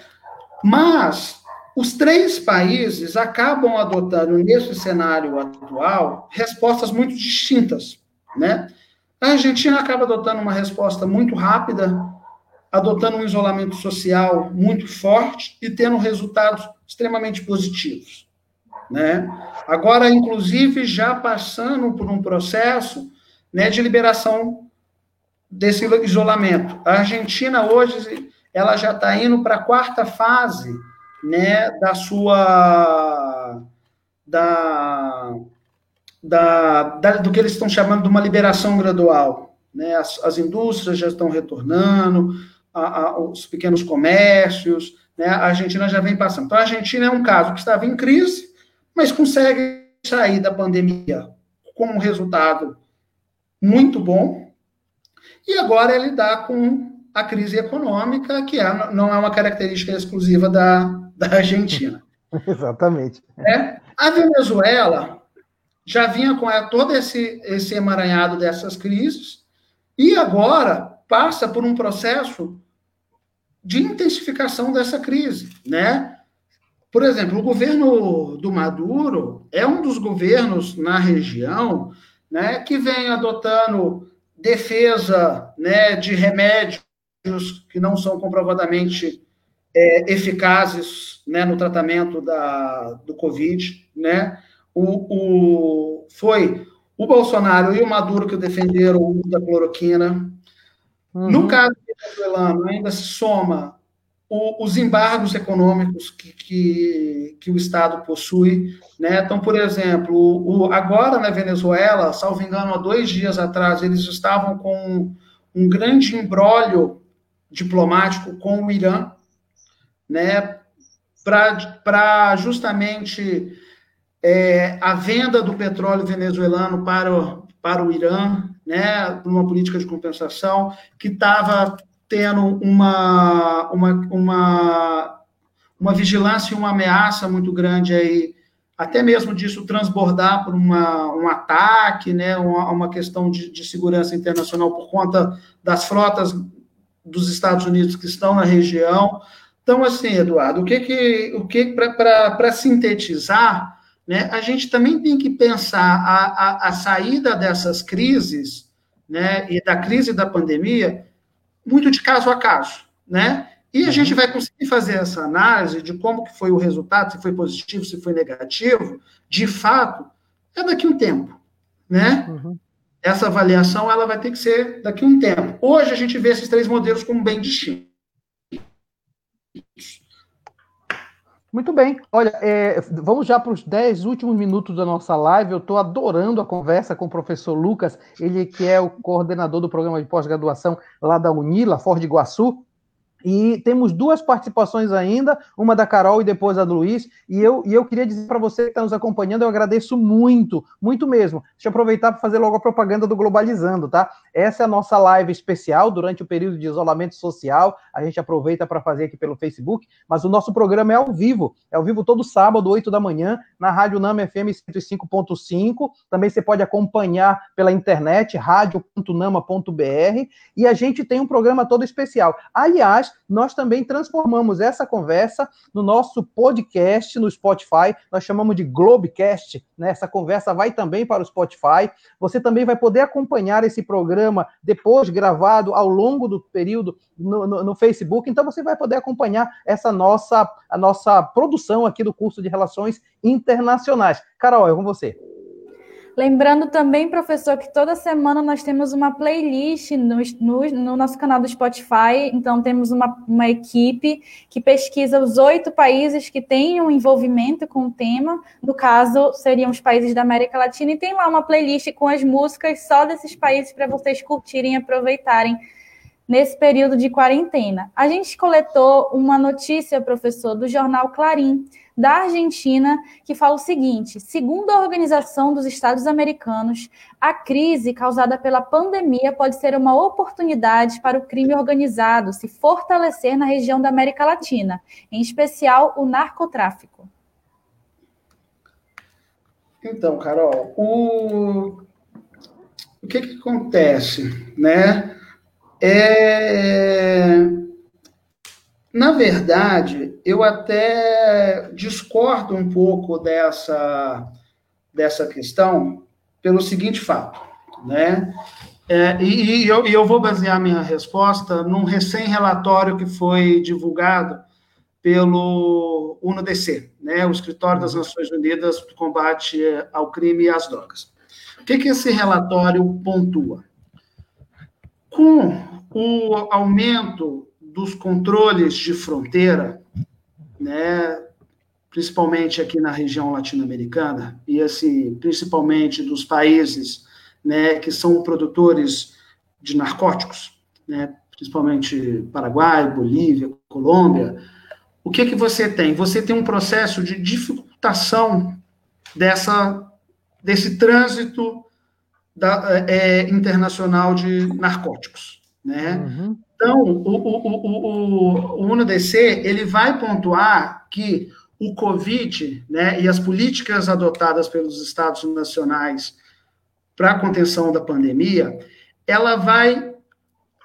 mas os três países acabam adotando, nesse cenário atual, respostas muito distintas, né? A Argentina acaba adotando uma resposta muito rápida, adotando um isolamento social muito forte e tendo resultados extremamente positivos. Né? Agora, inclusive, já passando por um processo né, de liberação desse isolamento. A Argentina hoje ela já está indo para a quarta fase né, da sua da, da, da, do que eles estão chamando de uma liberação gradual. Né? As, as indústrias já estão retornando, a, a, os pequenos comércios, né? a Argentina já vem passando. Então, a Argentina é um caso que estava em crise, mas consegue sair da pandemia com um resultado muito bom, e agora ele dá com a crise econômica, que é, não é uma característica exclusiva da, da Argentina. *laughs* Exatamente. É, a Venezuela já vinha com todo esse, esse emaranhado dessas crises, e agora passa por um processo de intensificação dessa crise, né? Por exemplo, o governo do Maduro é um dos governos na região, né, que vem adotando defesa, né, de remédios que não são comprovadamente é, eficazes, né, no tratamento da, do Covid, né? O, o, foi o Bolsonaro e o Maduro que defenderam o uso da cloroquina, Uhum. No caso venezuelano, ainda se soma o, os embargos econômicos que, que, que, o Estado possui. Né? Então, por exemplo, o, agora na Venezuela, salvo engano, há dois dias atrás, eles estavam com um grande embrólio diplomático com o Irã, né? para justamente é, a venda do petróleo venezuelano para o, para o Irã, né, uma política de compensação, que estava tendo uma, uma, uma, uma vigilância e uma ameaça muito grande aí, até mesmo disso transbordar por uma, um ataque, né, uma, uma questão de, de segurança internacional por conta das frotas dos Estados Unidos que estão na região. Então, assim, Eduardo, o que que, o que para sintetizar, né, a gente também tem que pensar a, a, a saída dessas crises, né, e da crise da pandemia, muito de caso a caso, né? E a uhum. gente vai conseguir fazer essa análise de como que foi o resultado, se foi positivo, se foi negativo, de fato, é daqui a um tempo, né? Uhum. Essa avaliação ela vai ter que ser daqui a um tempo. Hoje a gente vê esses três modelos como bem distintos. Muito bem. Olha, é, vamos já para os 10 últimos minutos da nossa live. Eu estou adorando a conversa com o professor Lucas, ele que é o coordenador do programa de pós-graduação lá da Unila, Ford Iguaçu. E temos duas participações ainda, uma da Carol e depois a do Luiz. E eu, e eu queria dizer para você que está nos acompanhando, eu agradeço muito, muito mesmo. Deixa eu aproveitar para fazer logo a propaganda do Globalizando, tá? Essa é a nossa live especial durante o período de isolamento social. A gente aproveita para fazer aqui pelo Facebook, mas o nosso programa é ao vivo. É ao vivo todo sábado, 8 da manhã, na Rádio Nama FM 105.5. Também você pode acompanhar pela internet, radio.nama.br. E a gente tem um programa todo especial. Aliás, nós também transformamos essa conversa no nosso podcast no Spotify. Nós chamamos de Globecast. Né? Essa conversa vai também para o Spotify. Você também vai poder acompanhar esse programa depois gravado ao longo do período no, no, no Facebook. Então você vai poder acompanhar essa nossa a nossa produção aqui do curso de Relações Internacionais. Carol, é com você. Lembrando também, professor, que toda semana nós temos uma playlist no, no, no nosso canal do Spotify. Então, temos uma, uma, equipe que pesquisa os oito países que têm um envolvimento com o tema. No caso, seriam os países da América Latina. E tem lá uma playlist com as músicas só desses países para vocês curtirem e aproveitarem nesse período de quarentena. A gente coletou uma notícia, professor, do jornal Clarim da Argentina, que fala o seguinte: segundo a Organização dos Estados Americanos, a crise causada pela pandemia pode ser uma oportunidade para o crime organizado se fortalecer na região da América Latina, em especial o narcotráfico. Então, Carol, o, o que, que acontece, né? É na verdade, eu até discordo um pouco dessa, dessa questão pelo seguinte fato, né? É, e, e, eu, e eu vou basear minha resposta num recém-relatório que foi divulgado pelo UNODC, né, o Escritório das Nações Unidas para o Combate ao Crime e às Drogas. O que, que esse relatório pontua? Com o aumento dos controles de fronteira, né, principalmente aqui na região latino-americana, e assim, principalmente dos países né, que são produtores de narcóticos, né, principalmente Paraguai, Bolívia, Colômbia, o que, que você tem? Você tem um processo de dificultação dessa, desse trânsito da, é, internacional de narcóticos. Né? Uhum. Então, o, o, o, o, UNODC, ele vai pontuar que o Covid, né, e as políticas adotadas pelos estados nacionais para a contenção da pandemia, ela vai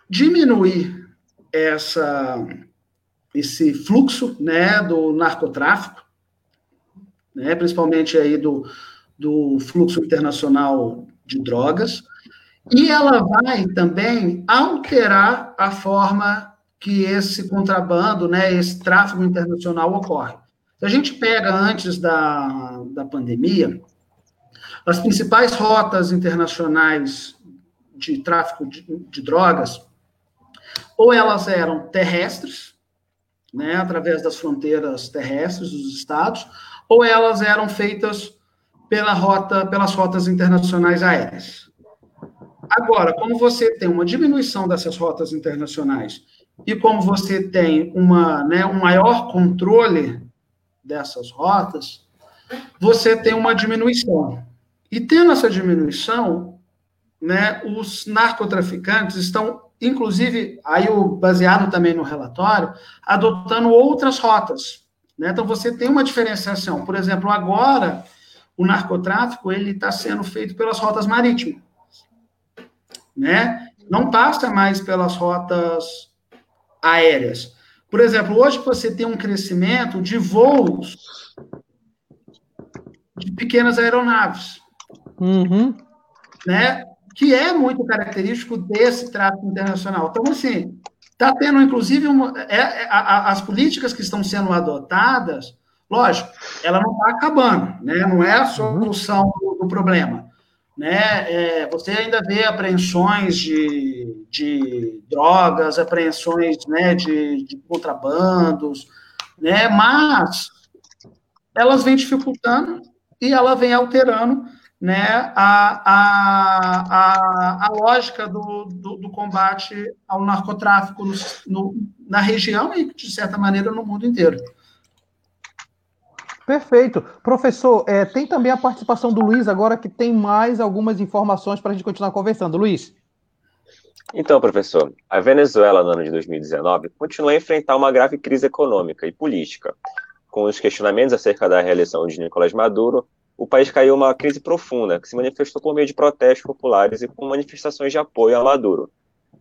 diminuir essa, esse fluxo, né, do narcotráfico, né, principalmente aí do, do fluxo internacional de drogas, e ela vai também alterar a forma que esse contrabando, né, esse tráfego internacional ocorre. Se a gente pega antes da, da pandemia, as principais rotas internacionais de tráfico de, de drogas, ou elas eram terrestres, né, através das fronteiras terrestres dos estados, ou elas eram feitas pela rota, pelas rotas internacionais aéreas. Agora, como você tem uma diminuição dessas rotas internacionais e como você tem uma, né, um maior controle dessas rotas, você tem uma diminuição. E tendo essa diminuição, né, os narcotraficantes estão, inclusive, aí baseado também no relatório, adotando outras rotas. Né? Então, você tem uma diferenciação. Por exemplo, agora, o narcotráfico ele está sendo feito pelas rotas marítimas né? Não passa mais pelas rotas aéreas. Por exemplo, hoje você tem um crescimento de voos de pequenas aeronaves, uhum. né? Que é muito característico desse tráfego internacional. Então, assim, está tendo, inclusive, uma, é, é, a, as políticas que estão sendo adotadas, lógico, ela não está acabando, né? Não é a solução do, do problema né? É, você ainda vê apreensões de, de drogas, apreensões né, de, de contrabandos, né? Mas elas vêm dificultando e ela vem alterando né, a, a, a, a lógica do, do, do, combate ao narcotráfico no, no, na região e, de certa maneira, no mundo inteiro. Perfeito. Professor, é, tem também a participação do Luiz agora, que tem mais algumas informações para a gente continuar conversando. Luiz. Então, professor, a Venezuela, no ano de 2019, continua a enfrentar uma grave crise econômica e política. Com os questionamentos acerca da reeleição de Nicolás Maduro, o país caiu uma crise profunda, que se manifestou por meio de protestos populares e com manifestações de apoio a Maduro,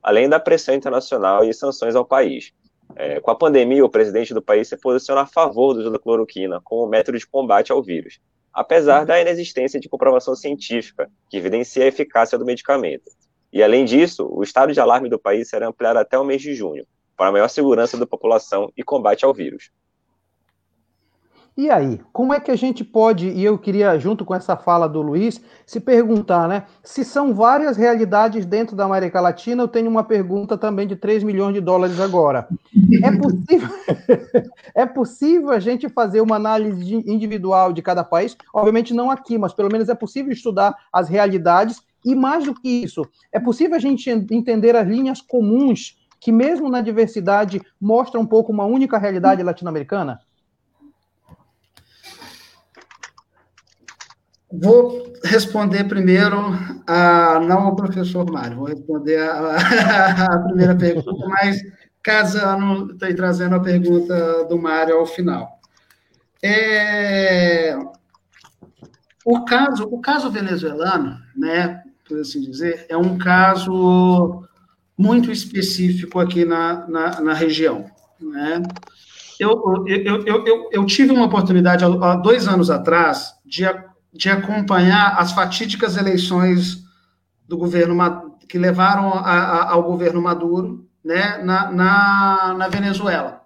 além da pressão internacional e sanções ao país. É, com a pandemia, o presidente do país se posiciona a favor do uso da cloroquina como método de combate ao vírus, apesar da inexistência de comprovação científica que evidencia a eficácia do medicamento. E, além disso, o estado de alarme do país será ampliado até o mês de junho, para maior segurança da população e combate ao vírus. E aí, como é que a gente pode, e eu queria, junto com essa fala do Luiz, se perguntar, né? Se são várias realidades dentro da América Latina, eu tenho uma pergunta também de 3 milhões de dólares agora. É possível, *laughs* é possível a gente fazer uma análise individual de cada país? Obviamente não aqui, mas pelo menos é possível estudar as realidades, e mais do que isso, é possível a gente entender as linhas comuns que, mesmo na diversidade, mostram um pouco uma única realidade latino-americana? Vou responder primeiro, a, não ao professor Mário, vou responder a, a primeira pergunta, mas casando, estou trazendo a pergunta do Mário ao final. É, o, caso, o caso venezuelano, né, por assim dizer, é um caso muito específico aqui na, na, na região. Né? Eu, eu, eu, eu, eu tive uma oportunidade, há dois anos atrás, de de acompanhar as fatídicas eleições do governo que levaram a, a, ao governo Maduro, né, na, na, na, Venezuela.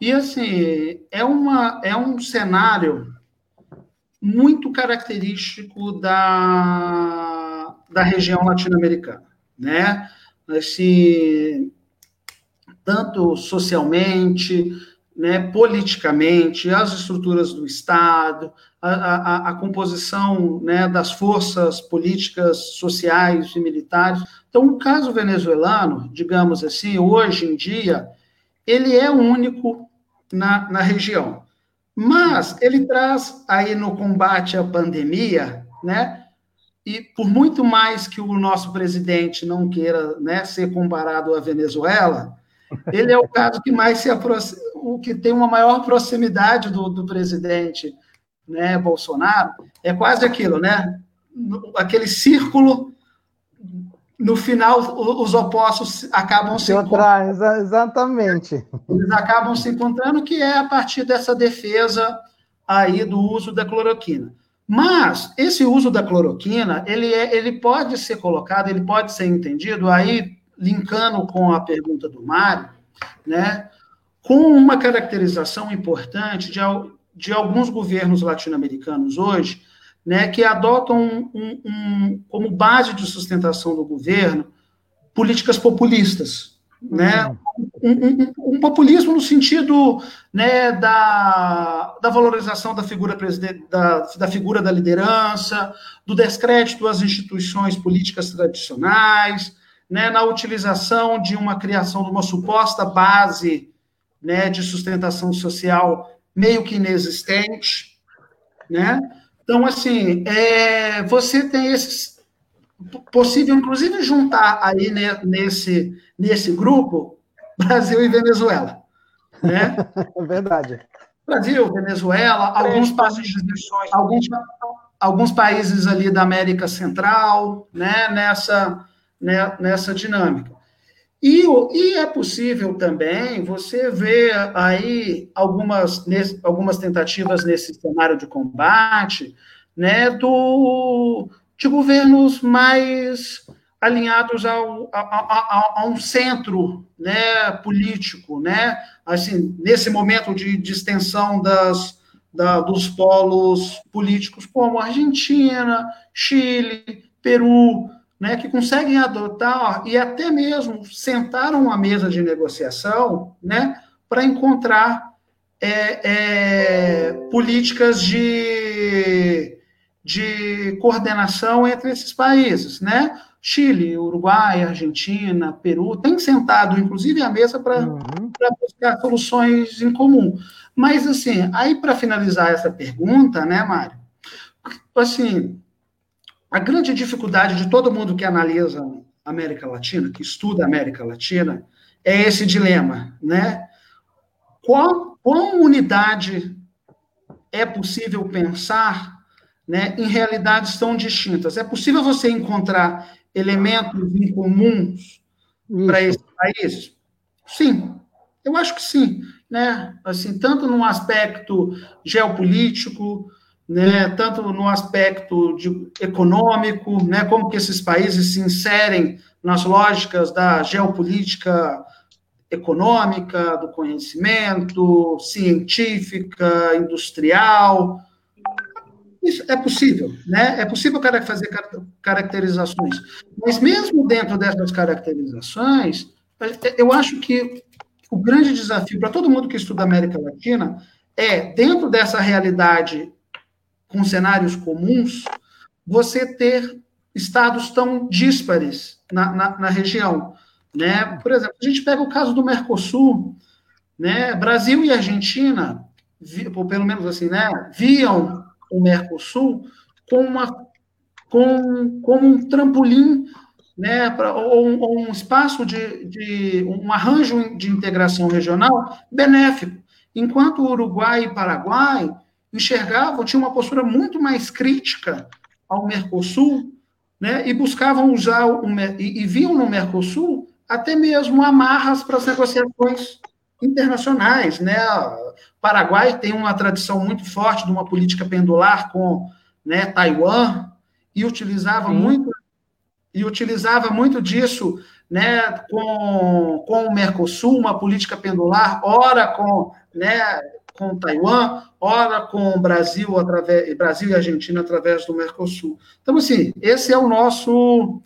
E assim é uma é um cenário muito característico da, da região latino-americana, né? Assim, tanto socialmente, né, politicamente, as estruturas do Estado, a, a, a composição né, das forças políticas, sociais e militares. Então, o caso venezuelano, digamos assim, hoje em dia, ele é único na, na região. Mas ele traz aí no combate à pandemia, né? E por muito mais que o nosso presidente não queira né, ser comparado à Venezuela, ele é o caso que mais se aproxima, o que tem uma maior proximidade do, do presidente né, Bolsonaro, é quase aquilo, né? Aquele círculo, no final, os opostos acabam se, se encontrando. Exatamente. Eles acabam se encontrando, que é a partir dessa defesa aí do uso da cloroquina. Mas esse uso da cloroquina, ele, é, ele pode ser colocado, ele pode ser entendido, aí linkando com a pergunta do Mário, né, com uma caracterização importante de, de alguns governos latino-americanos hoje, né, que adotam um, um, como base de sustentação do governo políticas populistas, né? Um, um, populismo no sentido né, da, da valorização da figura da, da figura da liderança, do descrédito às instituições políticas tradicionais, né, na utilização de uma criação de uma suposta base né, de sustentação social meio que inexistente, né? Então, assim, é, você tem esses. Possível, inclusive, juntar aí nesse, nesse grupo Brasil e Venezuela. Né? É *laughs* verdade. Brasil, Venezuela, alguns países, alguns, alguns países ali da América Central, né, nessa, né, nessa dinâmica. E, e, é possível também você ver aí algumas, algumas tentativas nesse cenário de combate né, do, de governos mais alinhados ao, a, a, a, um centro né, político, né? Assim, nesse momento de, extensão das, da, dos polos políticos, como Argentina, Chile, Peru, né, que conseguem adotar e até mesmo sentaram à mesa de negociação né, para encontrar é, é, políticas de, de coordenação entre esses países, né? Chile, Uruguai, Argentina, Peru, têm sentado, inclusive, à mesa para uhum. buscar soluções em comum. Mas, assim, aí para finalizar essa pergunta, né, Mário? Assim, a grande dificuldade de todo mundo que analisa a América Latina, que estuda a América Latina, é esse dilema, né? Qual, qual unidade é possível pensar né, em realidades tão distintas? É possível você encontrar elementos em comuns para esse país? Sim, eu acho que sim, né? Assim, tanto no aspecto geopolítico, né, tanto no aspecto de, econômico, né, como que esses países se inserem nas lógicas da geopolítica econômica, do conhecimento, científica, industrial, isso é possível, né? É possível fazer caracterizações. Mas mesmo dentro dessas caracterizações, eu acho que o grande desafio para todo mundo que estuda América Latina é, dentro dessa realidade com cenários comuns, você ter estados tão díspares na, na, na região. Né? Por exemplo, a gente pega o caso do Mercosul, né? Brasil e Argentina, ou pelo menos assim, né? viam o Mercosul como, uma, com, como um trampolim, né, pra, ou, um, ou um espaço de, de um arranjo de integração regional benéfico, enquanto Uruguai e Paraguai enxergavam, tinham uma postura muito mais crítica ao Mercosul, né, e buscavam usar o, e, e viam no Mercosul até mesmo amarras para as negociações internacionais, né? Paraguai tem uma tradição muito forte de uma política pendular com né, Taiwan e utilizava Sim. muito e utilizava muito disso né, com, com o Mercosul, uma política pendular, ora com, né, com Taiwan, ora com o Brasil, através, Brasil e Argentina através do Mercosul. Então, assim, esse é o nosso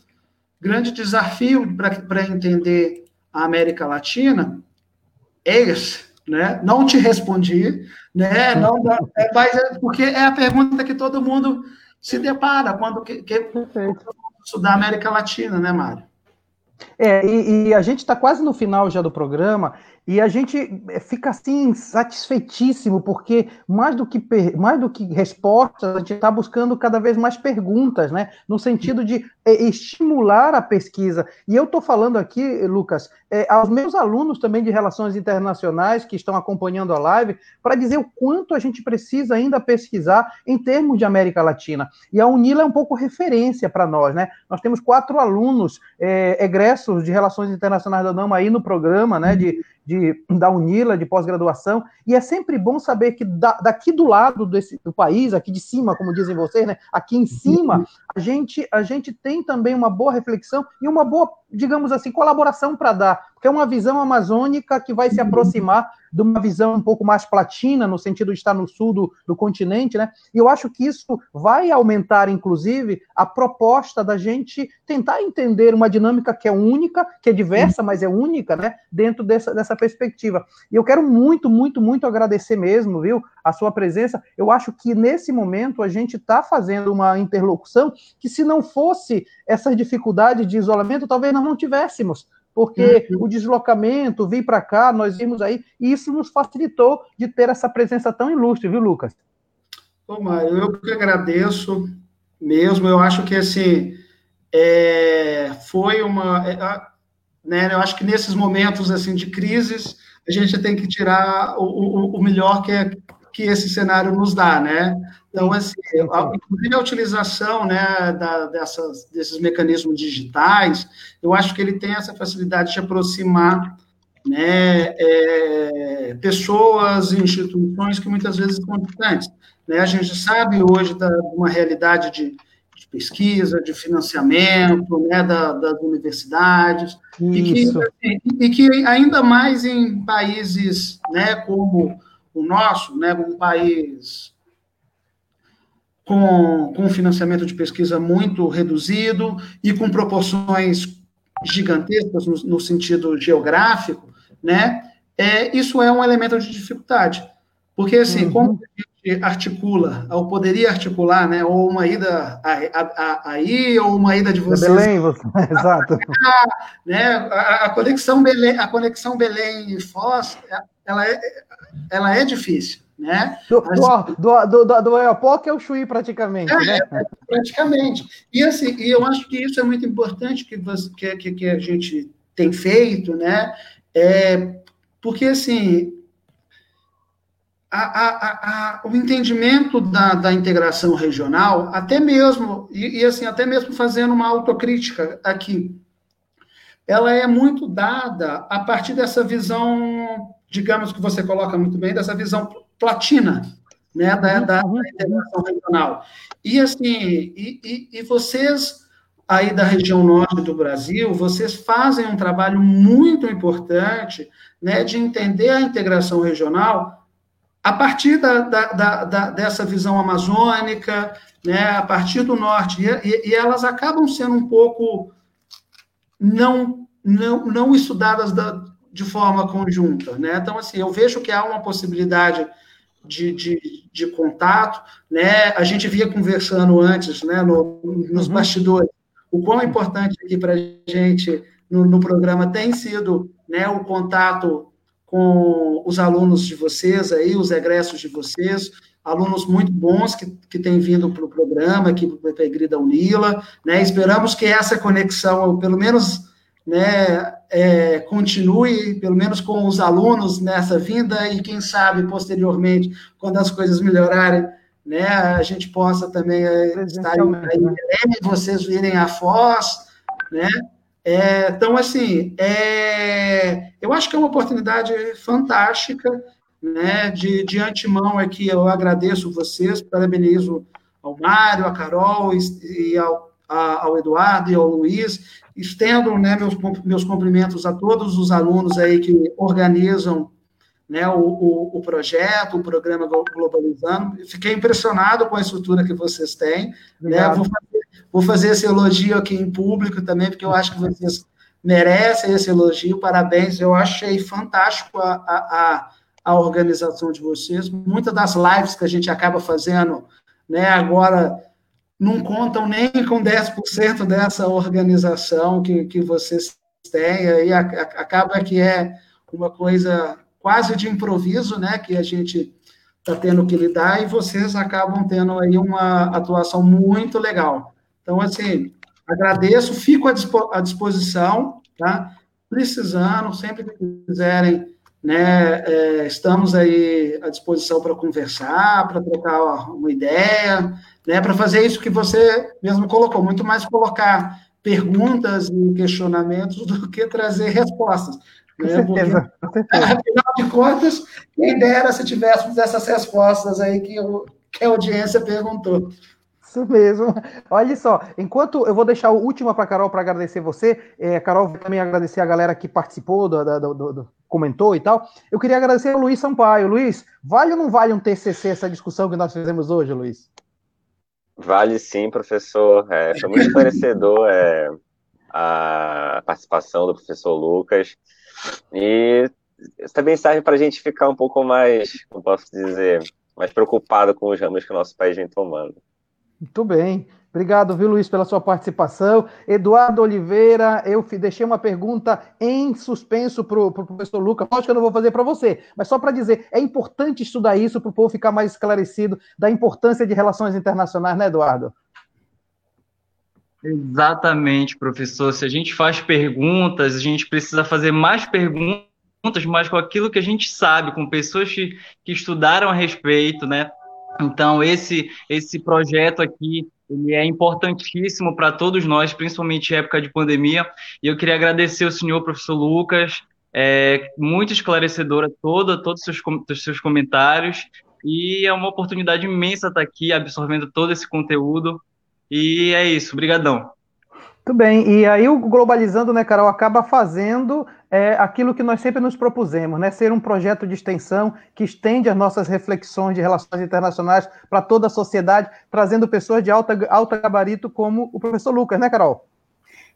grande desafio para entender a América Latina, é esse, né? Não te respondi, né? Não, é, mas é porque é a pergunta que todo mundo se depara quando que, que estudar América Latina, né, Mário? É, e, e a gente está quase no final já do programa e a gente eh, fica assim satisfeitíssimo, porque mais do que, mais do que respostas, a gente está buscando cada vez mais perguntas, né? No sentido de é, estimular a pesquisa. E eu estou falando aqui, Lucas, é, aos meus alunos também de relações internacionais que estão acompanhando a live, para dizer o quanto a gente precisa ainda pesquisar em termos de América Latina. E a Unila é um pouco referência para nós, né? Nós temos quatro alunos é, egressos de relações internacionais da UNAM aí no programa, né? De de, da UNILA, de pós-graduação, e é sempre bom saber que da, daqui do lado desse, do país, aqui de cima, como dizem vocês, né, aqui em cima, a gente, a gente tem também uma boa reflexão e uma boa, digamos assim, colaboração para dar, porque é uma visão amazônica que vai se aproximar de uma visão um pouco mais platina, no sentido de estar no sul do, do continente, né? E eu acho que isso vai aumentar, inclusive, a proposta da gente tentar entender uma dinâmica que é única, que é diversa, mas é única, né? Dentro dessa, dessa perspectiva. E eu quero muito, muito, muito agradecer mesmo, viu? A sua presença. Eu acho que nesse momento a gente está fazendo uma interlocução que, se não fosse essa dificuldade de isolamento, talvez nós não tivéssemos porque uhum. o deslocamento, vir para cá, nós vimos aí, e isso nos facilitou de ter essa presença tão ilustre, viu, Lucas? Ô, Mário, eu que agradeço mesmo, eu acho que, assim, é, foi uma... É, né, eu acho que nesses momentos, assim, de crises, a gente tem que tirar o, o, o melhor que, é, que esse cenário nos dá, né? Então, assim, inclusive a utilização né, da, dessas, desses mecanismos digitais, eu acho que ele tem essa facilidade de aproximar né, é, pessoas e instituições que muitas vezes são distantes. Né? A gente sabe hoje da uma realidade de, de pesquisa, de financiamento, né, da, das universidades, e que, assim, e que, ainda mais em países né, como o nosso, né, um país com, com financiamento de pesquisa muito reduzido e com proporções gigantescas no, no sentido geográfico, né? É, isso é um elemento de dificuldade. Porque, assim, uhum. como a articula, ou poderia articular, né? Ou uma ida aí, ou uma ida de vocês. Belém, você... *laughs* exato. né? A, a, conexão Belém, a conexão Belém e Foz, ela é, ela é difícil. Né? Do, do, do, do, do Oiapoque é o Chuí, praticamente. É, né? É, praticamente. E, assim, e eu acho que isso é muito importante que, você, que, que a gente tem feito, né? É, porque, assim, a, a, a, o entendimento da, da, integração regional, até mesmo, e, e, assim, até mesmo fazendo uma autocrítica aqui, ela é muito dada a partir dessa visão, digamos que você coloca muito bem, dessa visão platina, né, da, da, da integração regional. E assim, e, e, e vocês aí da região norte do Brasil, vocês fazem um trabalho muito importante né, de entender a integração regional a partir da, da, da, dessa visão amazônica, né, a partir do norte, e, e, elas acabam sendo um pouco não, não, não estudadas de forma conjunta. Né? Então, assim, eu vejo que há uma possibilidade de, de, de contato. Né? A gente via conversando antes, né, no, nos uhum. bastidores, o quão importante aqui para a gente no, no programa tem sido né, o contato com os alunos de vocês aí, os egressos de vocês, alunos muito bons que, que têm vindo para o programa, aqui para Pegri da Unila, né? Esperamos que essa conexão, pelo menos, né, é, continue, pelo menos com os alunos nessa vinda, e quem sabe, posteriormente, quando as coisas melhorarem, né, a gente possa também é, estar aí, né? vocês virem a Foz, né, é, então, assim, é, eu acho que é uma oportunidade fantástica, né? De, de antemão aqui eu agradeço vocês, parabenizo ao Mário, a Carol e, e ao, a, ao Eduardo e ao Luiz, estendo né, meus, meus cumprimentos a todos os alunos aí que organizam né, o, o, o, projeto, o programa Globalizando. Fiquei impressionado com a estrutura que vocês têm. Né? Vou fazer Vou fazer esse elogio aqui em público também, porque eu acho que vocês merecem esse elogio. Parabéns, eu achei fantástico a, a, a organização de vocês. Muitas das lives que a gente acaba fazendo, né, agora não contam nem com 10% dessa organização que, que vocês têm, aí acaba que é uma coisa quase de improviso, né, que a gente está tendo que lidar, e vocês acabam tendo aí uma atuação muito legal. Então, assim, agradeço, fico à disposição, tá? Precisando, sempre que quiserem, né? É, estamos aí à disposição para conversar, para trocar uma ideia, né? Para fazer isso que você mesmo colocou, muito mais colocar perguntas e questionamentos do que trazer respostas. Com né? certeza, Porque, *laughs* afinal de contas, quem dera se tivéssemos essas respostas aí que, eu, que a audiência perguntou. Isso mesmo. Olha só, enquanto eu vou deixar o último para Carol para agradecer você, é, Carol também agradecer a galera que participou, do, do, do, do, comentou e tal. Eu queria agradecer ao Luiz Sampaio. Luiz, vale ou não vale um TCC essa discussão que nós fizemos hoje, Luiz? Vale sim, professor. É, foi muito esclarecedor é, a participação do professor Lucas. E também serve para a gente ficar um pouco mais, como posso dizer, mais preocupado com os ramos que o nosso país vem tomando. Muito bem. Obrigado, viu, Luiz, pela sua participação. Eduardo Oliveira, eu deixei uma pergunta em suspenso para o pro professor Lucas. Lógico que eu não vou fazer para você, mas só para dizer, é importante estudar isso para o povo ficar mais esclarecido da importância de relações internacionais, né, Eduardo? Exatamente, professor. Se a gente faz perguntas, a gente precisa fazer mais perguntas, mas com aquilo que a gente sabe, com pessoas que, que estudaram a respeito, né? Então, esse, esse projeto aqui ele é importantíssimo para todos nós, principalmente em época de pandemia. E eu queria agradecer ao senhor professor Lucas, é, muito esclarecedora toda, todos os seus, os seus comentários. E é uma oportunidade imensa estar aqui absorvendo todo esse conteúdo. E é isso, brigadão. Muito bem, e aí o Globalizando, né, Carol, acaba fazendo é, aquilo que nós sempre nos propusemos, né, ser um projeto de extensão que estende as nossas reflexões de relações internacionais para toda a sociedade, trazendo pessoas de alta, alta gabarito como o professor Lucas, né, Carol?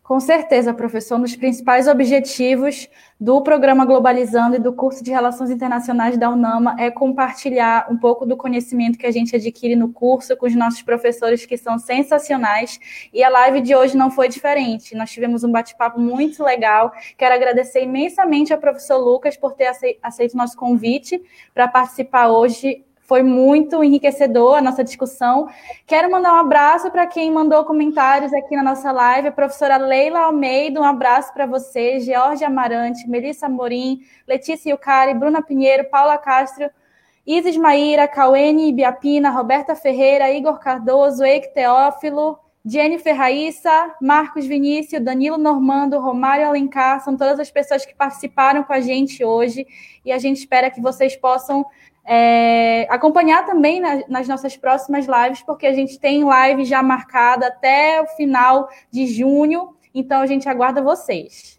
Com certeza, professor. Um dos principais objetivos do programa Globalizando e do curso de Relações Internacionais da UNAMA é compartilhar um pouco do conhecimento que a gente adquire no curso com os nossos professores que são sensacionais. E a live de hoje não foi diferente. Nós tivemos um bate-papo muito legal. Quero agradecer imensamente ao professor Lucas por ter aceito nosso convite para participar hoje foi muito enriquecedor a nossa discussão. Quero mandar um abraço para quem mandou comentários aqui na nossa live, a professora Leila Almeida, um abraço para você, George Amarante, Melissa Morim, Letícia Yucari, Bruna Pinheiro, Paula Castro, Isis Maíra, Cauene Ibiapina, Roberta Ferreira, Igor Cardoso, Eike Teófilo, Jennifer Raíssa, Marcos Vinícius, Danilo Normando, Romário Alencar, são todas as pessoas que participaram com a gente hoje e a gente espera que vocês possam é, acompanhar também na, nas nossas próximas lives, porque a gente tem live já marcada até o final de junho, então a gente aguarda vocês.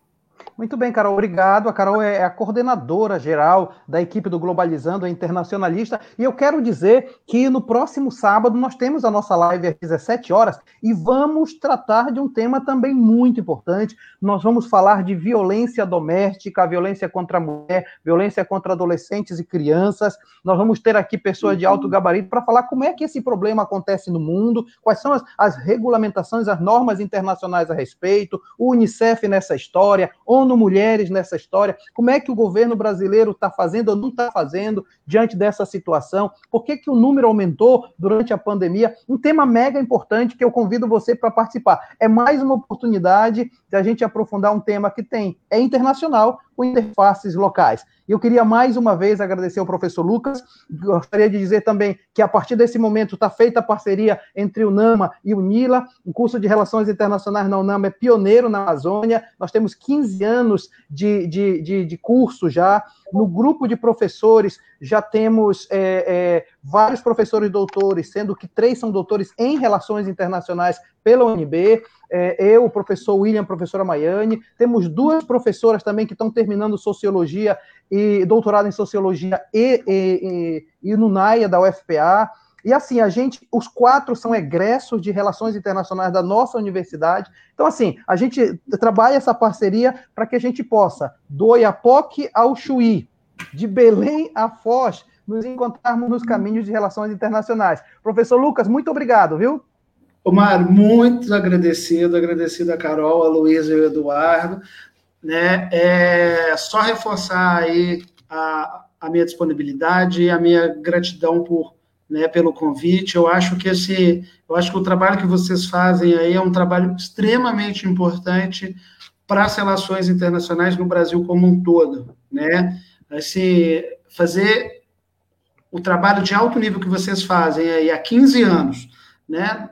Muito bem, Carol, obrigado. A Carol é a coordenadora geral da equipe do Globalizando, a internacionalista. E eu quero dizer que no próximo sábado nós temos a nossa live às 17 horas e vamos tratar de um tema também muito importante. Nós vamos falar de violência doméstica, violência contra a mulher, violência contra adolescentes e crianças. Nós vamos ter aqui pessoas de alto gabarito para falar como é que esse problema acontece no mundo, quais são as, as regulamentações, as normas internacionais a respeito, o Unicef nessa história, ONU ONU Mulheres nessa história? Como é que o governo brasileiro está fazendo ou não está fazendo diante dessa situação? Por que, que o número aumentou durante a pandemia? Um tema mega importante que eu convido você para participar. É mais uma oportunidade de a gente aprofundar um tema que tem, é internacional, com interfaces locais. Eu queria mais uma vez agradecer ao professor Lucas. Gostaria de dizer também que a partir desse momento está feita a parceria entre o NAMA e o NILA. O curso de Relações Internacionais na UNAMA é pioneiro na Amazônia. Nós temos 15 anos de, de, de, de curso já. No grupo de professores já temos é, é, vários professores doutores, sendo que três são doutores em relações internacionais pela UNB. É, eu, o professor William, professora Maiane. Temos duas professoras também que estão terminando sociologia e doutorado em sociologia e, e, e, e no NAIA da UFPA. E assim, a gente, os quatro são egressos de relações internacionais da nossa universidade. Então, assim, a gente trabalha essa parceria para que a gente possa, do Oiapoque ao Chuí, de Belém a Foz, nos encontrarmos nos caminhos de relações internacionais. Professor Lucas, muito obrigado, viu? Omar, muito agradecido, agradecido a Carol, a Luísa e o Eduardo. Né? É só reforçar aí a, a minha disponibilidade e a minha gratidão por, né, pelo convite. Eu acho que esse, eu acho que o trabalho que vocês fazem aí é um trabalho extremamente importante para as relações internacionais no Brasil como um todo, né? Assim, fazer o trabalho de alto nível que vocês fazem aí há 15 anos, né?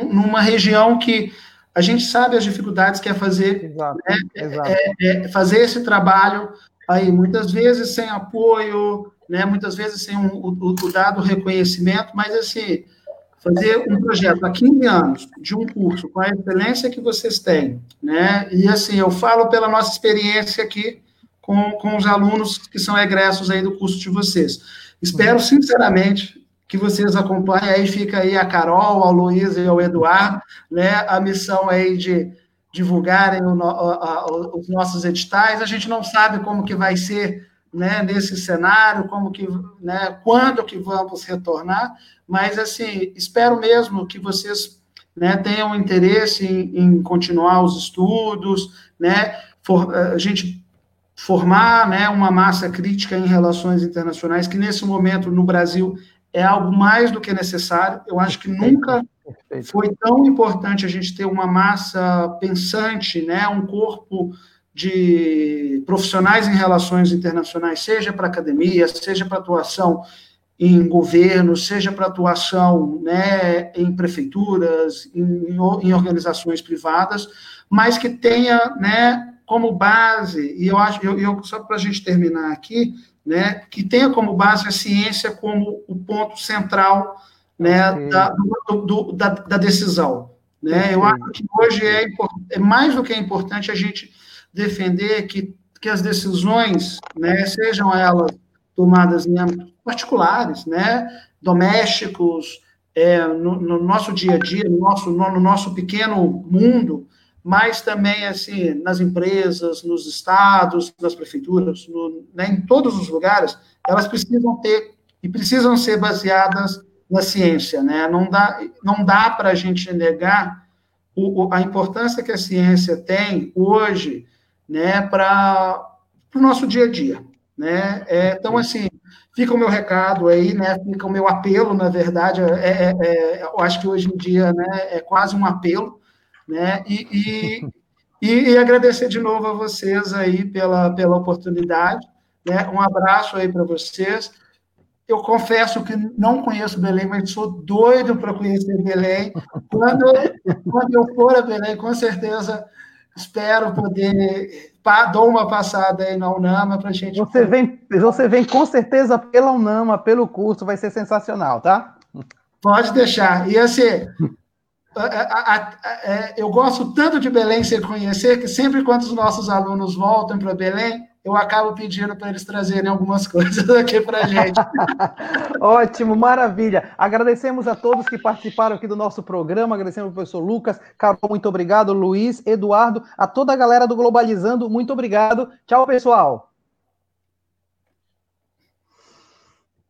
Numa região que a gente sabe as dificuldades que é fazer, exato, né? exato. É, é, fazer esse trabalho aí, muitas vezes sem apoio, né? muitas vezes sem um, o, o, dado reconhecimento, mas assim, fazer um projeto há 15 anos de um curso com a excelência que vocês têm, né? E assim, eu falo pela nossa experiência aqui com, com os alunos que são egressos aí do curso de vocês. Espero, sinceramente, que vocês acompanhem, aí fica aí a Carol, ao Luiz e ao Eduardo, né, a missão aí de divulgarem o, a, a, os nossos editais, a gente não sabe como que vai ser, né, nesse cenário, como que, né, quando que vamos retornar, mas, assim, espero mesmo que vocês, né, tenham interesse em, em continuar os estudos, né, for, a gente formar, né, uma massa crítica em relações internacionais, que nesse momento no Brasil é algo mais do que necessário. Eu acho que nunca foi tão importante a gente ter uma massa pensante, né, um corpo de profissionais em relações internacionais, seja para academia, seja para atuação em governo, seja para atuação né, em prefeituras, em, em organizações privadas, mas que tenha né, como base, e eu acho, eu, eu só para a gente terminar aqui, né, que tenha como base a ciência como o ponto central né, da, do, do, da, da, decisão. Né? Eu acho que hoje é, é, mais do que importante a gente defender que, que as decisões, né, sejam elas tomadas em âmbitos particulares, né, domésticos, é, no, no, nosso dia a dia, no nosso, no, no nosso pequeno mundo, mas também assim nas empresas, nos estados, nas prefeituras, no, né, em todos os lugares, elas precisam ter e precisam ser baseadas na ciência, né? Não dá, não dá para a gente negar o, o, a importância que a ciência tem hoje, né, para o nosso dia a dia, né? É, então, assim, fica o meu recado aí, né? Fica o meu apelo, na verdade, é, é, é, eu acho que hoje em dia, né, é quase um apelo, né? E, e, *laughs* e, e agradecer de novo a vocês aí pela, pela oportunidade, né? Um abraço aí para vocês eu confesso que não conheço Belém, mas sou doido para conhecer Belém. Quando, quando eu for a Belém, com certeza espero poder dar uma passada aí na Unama para a gente. Você vem, você vem com certeza pela Unama, pelo curso, vai ser sensacional, tá? Pode deixar. E assim, a, a, a, é, eu gosto tanto de Belém ser conhecer que sempre quando os nossos alunos voltam para Belém, eu acabo pedindo para eles trazerem algumas *laughs* coisas aqui para gente. *laughs* Ótimo, maravilha. Agradecemos a todos que participaram aqui do nosso programa, agradecemos ao professor Lucas, Carol, muito obrigado, Luiz, Eduardo, a toda a galera do Globalizando, muito obrigado. Tchau, pessoal.